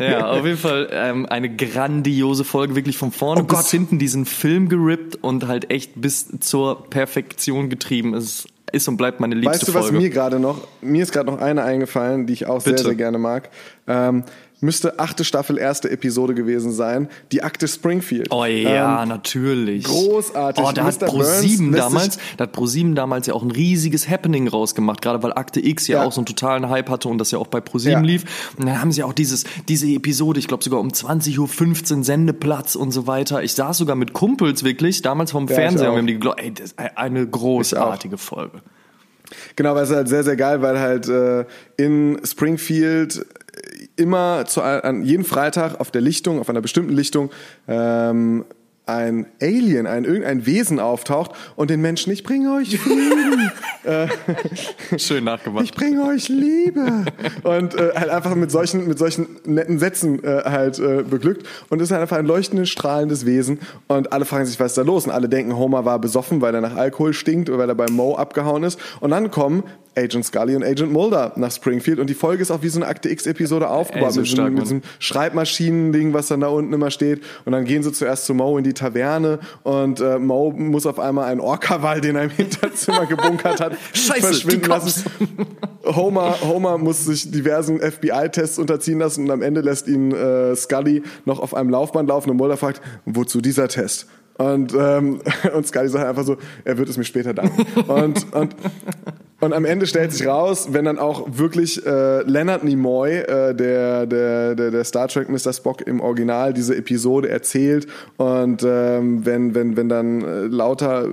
Speaker 1: ja, auf jeden Fall ähm, eine grandiose Folge, wirklich von vorne
Speaker 2: Oh
Speaker 1: bis
Speaker 2: Gott.
Speaker 1: hinten diesen Film gerippt und halt echt bis zur Perfektion getrieben. Es ist und bleibt meine liebste
Speaker 2: Weißt du, was
Speaker 1: Folge.
Speaker 2: mir gerade noch, mir ist gerade noch eine eingefallen, die ich auch sehr,
Speaker 1: Bitte.
Speaker 2: sehr gerne mag. Ähm, müsste achte Staffel, erste Episode gewesen sein. Die Akte Springfield.
Speaker 1: Oh ja,
Speaker 2: Ähm,
Speaker 1: natürlich.
Speaker 2: großartig.
Speaker 1: Oh, da hat
Speaker 2: Mr.
Speaker 1: Pro7
Speaker 2: lässt
Speaker 1: damals, da hat Pro7 damals ja auch ein riesiges Happening rausgemacht, gerade weil Akte X ja,
Speaker 2: Ja.
Speaker 1: auch so einen totalen Hype hatte und das ja auch bei Pro7
Speaker 2: Ja.
Speaker 1: lief. Und dann haben sie auch dieses, diese Episode, ich glaube sogar um 20.15 Uhr Sendeplatz und so weiter. Ich saß sogar mit Kumpels wirklich, damals vom
Speaker 2: ich
Speaker 1: Fernseher und wir haben die geglaubt, ey, das ist eine großartige Folge.
Speaker 2: Genau, weil es halt sehr, sehr geil, weil halt äh, in Springfield immer zu, an jeden Freitag auf der Lichtung, auf einer bestimmten Lichtung, ähm, ein Alien, ein irgendein Wesen auftaucht und den Menschen, ich bringe euch Frieden,
Speaker 1: Schön nachgemacht.
Speaker 2: ich bringe euch Liebe. Und äh, halt einfach mit solchen mit solchen netten Sätzen äh, halt äh, beglückt. Und ist halt einfach ein leuchtendes strahlendes Wesen. Und alle fragen sich was ist da los? Und alle denken Homer war besoffen weil er nach Alkohol stinkt oder weil er bei Mo abgehauen ist. Und dann kommen Agent Scully und Agent Mulder nach Springfield und die Folge ist auch wie so eine Akte X Episode aufgebaut
Speaker 1: Ey, so
Speaker 2: mit,
Speaker 1: stark,
Speaker 2: mit einem Schreibmaschinen-Ding, was dann da unten immer steht und dann gehen sie zuerst zu Mo in die Taverne und äh, Mo muss auf einmal einen Orca-Wal, den er im Hinterzimmer gebunkert hat,
Speaker 1: Scheiße,
Speaker 2: verschwinden lassen. Homer, Homer muss sich diversen FBI-Tests unterziehen lassen und am Ende lässt ihn äh, Scully noch auf einem Laufband laufen und Mulder fragt, wozu dieser Test? Und, ähm, und Scully sagt einfach so, er wird es mir später danken. Und, und, und am Ende stellt sich raus, wenn dann auch wirklich äh, Leonard Nimoy, äh, der, der, der, der Star Trek Mr. Spock im Original, diese Episode erzählt und ähm, wenn, wenn, wenn dann äh, lauter,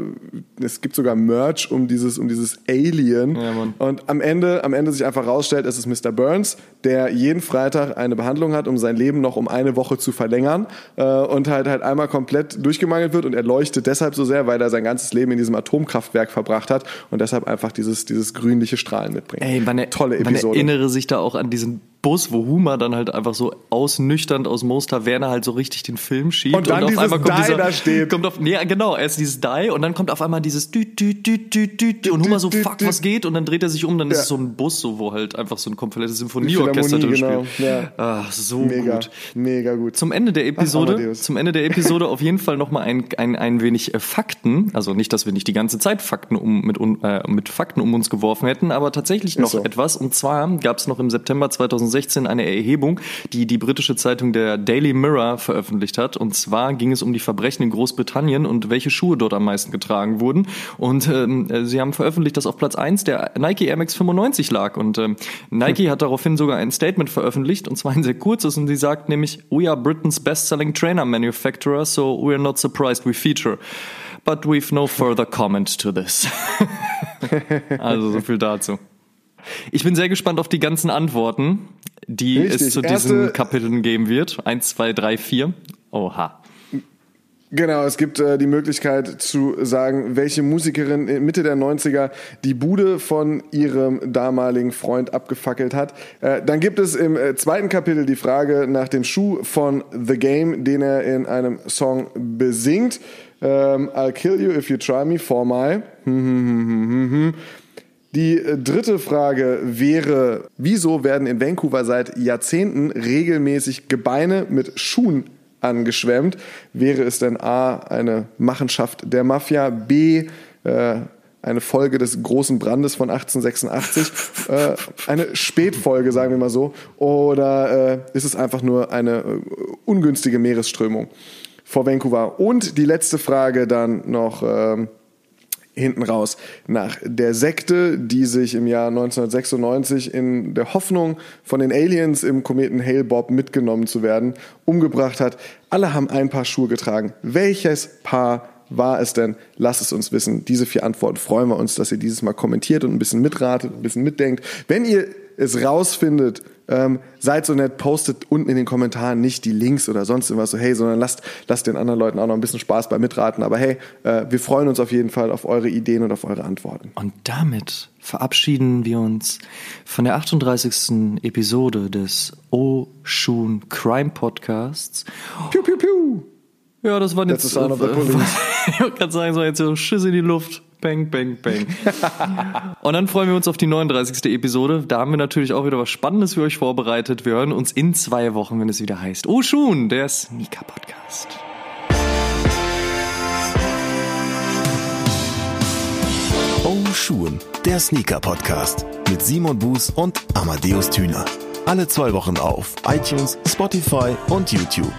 Speaker 2: es gibt sogar Merch um dieses, um dieses Alien
Speaker 1: Ja,
Speaker 2: und am Ende, am Ende sich einfach rausstellt, es ist Mr. Burns, der jeden Freitag eine Behandlung hat, um sein Leben noch um eine Woche zu verlängern äh, und halt halt einmal komplett durchgemangelt wird und er leuchtet deshalb so sehr, weil er sein ganzes Leben in diesem Atomkraftwerk verbracht hat und deshalb einfach dieses, dieses grünliche Strahlen mitbringt.
Speaker 1: Ey, man,
Speaker 2: Tolle
Speaker 1: man
Speaker 2: Episode.
Speaker 1: erinnere sich da auch an diesen Bus, wo Huma dann halt einfach so ausnüchternd aus Moos Taverne halt so richtig den Film schiebt.
Speaker 2: Und dann
Speaker 1: auf
Speaker 2: dieses
Speaker 1: einmal kommt
Speaker 2: Die
Speaker 1: dieser,
Speaker 2: da steht.
Speaker 1: Kommt auf, nee, genau, erst dieses Die und dann kommt auf einmal dieses Dü, Dü, Dü, Dü, Dü, Dü, und Huma so, fuck,
Speaker 2: Dü.
Speaker 1: was geht? Und dann dreht er sich um, dann ist
Speaker 2: Ja.
Speaker 1: es so ein Bus, so, wo halt einfach so ein komplettes Symphonieorchester drin
Speaker 2: Philharmonie,
Speaker 1: spielt.
Speaker 2: genau, ja.
Speaker 1: Ach, so
Speaker 2: Mega,
Speaker 1: gut.
Speaker 2: mega gut.
Speaker 1: Zum Ende der Episode,
Speaker 2: Amadeus.
Speaker 1: zum Ende der Episode auf jeden Fall nochmal ein, ein, ein wenig äh, Fakten. Also nicht, dass wir nicht die ganze Zeit Fakten um, mit, äh, mit Fakten um uns geworfen hätten, aber tatsächlich noch
Speaker 2: so.
Speaker 1: etwas. Und zwar gab es noch im September 2016 eine Erhebung, die die britische Zeitung der Daily Mirror veröffentlicht hat. Und zwar ging es um die Verbrechen in Großbritannien und welche Schuhe dort am meisten getragen wurden. Und ähm, äh, sie haben veröffentlicht, dass auf Platz 1 der Nike Air Max 95 lag. Und ähm, Nike hat daraufhin sogar ein Statement veröffentlicht, und zwar ein sehr kurzes. Und sie sagt nämlich, we are Britain's best-selling trainer manufacturer, so we are not surprised we feature. But we've no further comment to this. also so viel dazu. Ich bin sehr gespannt auf die ganzen Antworten, die
Speaker 2: Richtig.
Speaker 1: es zu
Speaker 2: Erste-
Speaker 1: diesen Kapiteln geben wird. Eins, zwei, drei, vier. Oha.
Speaker 2: Genau, es gibt äh, die Möglichkeit zu sagen, welche Musikerin in Mitte der 90er die Bude von ihrem damaligen Freund abgefackelt hat. Äh, dann gibt es im äh, zweiten Kapitel die Frage nach dem Schuh von The Game, den er in einem Song besingt. Ähm, I'll kill you if you try me for my. Die äh, dritte Frage wäre, wieso werden in Vancouver seit Jahrzehnten regelmäßig Gebeine mit Schuhen angeschwemmt? Wäre es denn A, eine Machenschaft der Mafia, B, äh, eine Folge des großen Brandes von 1886, äh, eine Spätfolge, sagen wir mal so, oder äh, ist es einfach nur eine äh, ungünstige Meeresströmung vor Vancouver? Und die letzte Frage dann noch... ähm, hinten raus nach der Sekte, die sich im Jahr 1996 in der Hoffnung von den Aliens im Kometen Hale Bob mitgenommen zu werden, umgebracht hat. Alle haben ein Paar Schuhe getragen. Welches Paar war es denn? Lasst es uns wissen. Diese vier Antworten freuen wir uns, dass ihr dieses Mal kommentiert und ein bisschen mitratet, ein bisschen mitdenkt. Wenn ihr es rausfindet, ähm, seid so nett, postet unten in den Kommentaren nicht die Links oder sonst irgendwas so, hey, sondern lasst, lasst den anderen Leuten auch noch ein bisschen Spaß beim Mitraten. Aber hey, äh, wir freuen uns auf jeden Fall auf eure Ideen und auf eure Antworten.
Speaker 1: Und damit verabschieden wir uns von der 38. Episode des O-Shoon Crime Podcasts.
Speaker 2: Piu, piu, piu.
Speaker 1: Ja, das
Speaker 2: That's
Speaker 1: jetzt.
Speaker 2: the sound of the police.
Speaker 1: ich wollte gerade sagen, so jetzt so Schiss in die Luft. Bang, bang, bang. Und dann freuen wir uns auf die 39. Episode. Da haben wir natürlich auch wieder was Spannendes für euch vorbereitet. Wir hören uns in zwei Wochen, wenn es wieder heißt. Oh, Schun, der Sneaker Podcast.
Speaker 5: Oh Schuhen, der Sneaker Podcast mit Simon Buß und Amadeus Thüner. Alle zwei Wochen auf iTunes, Spotify und YouTube.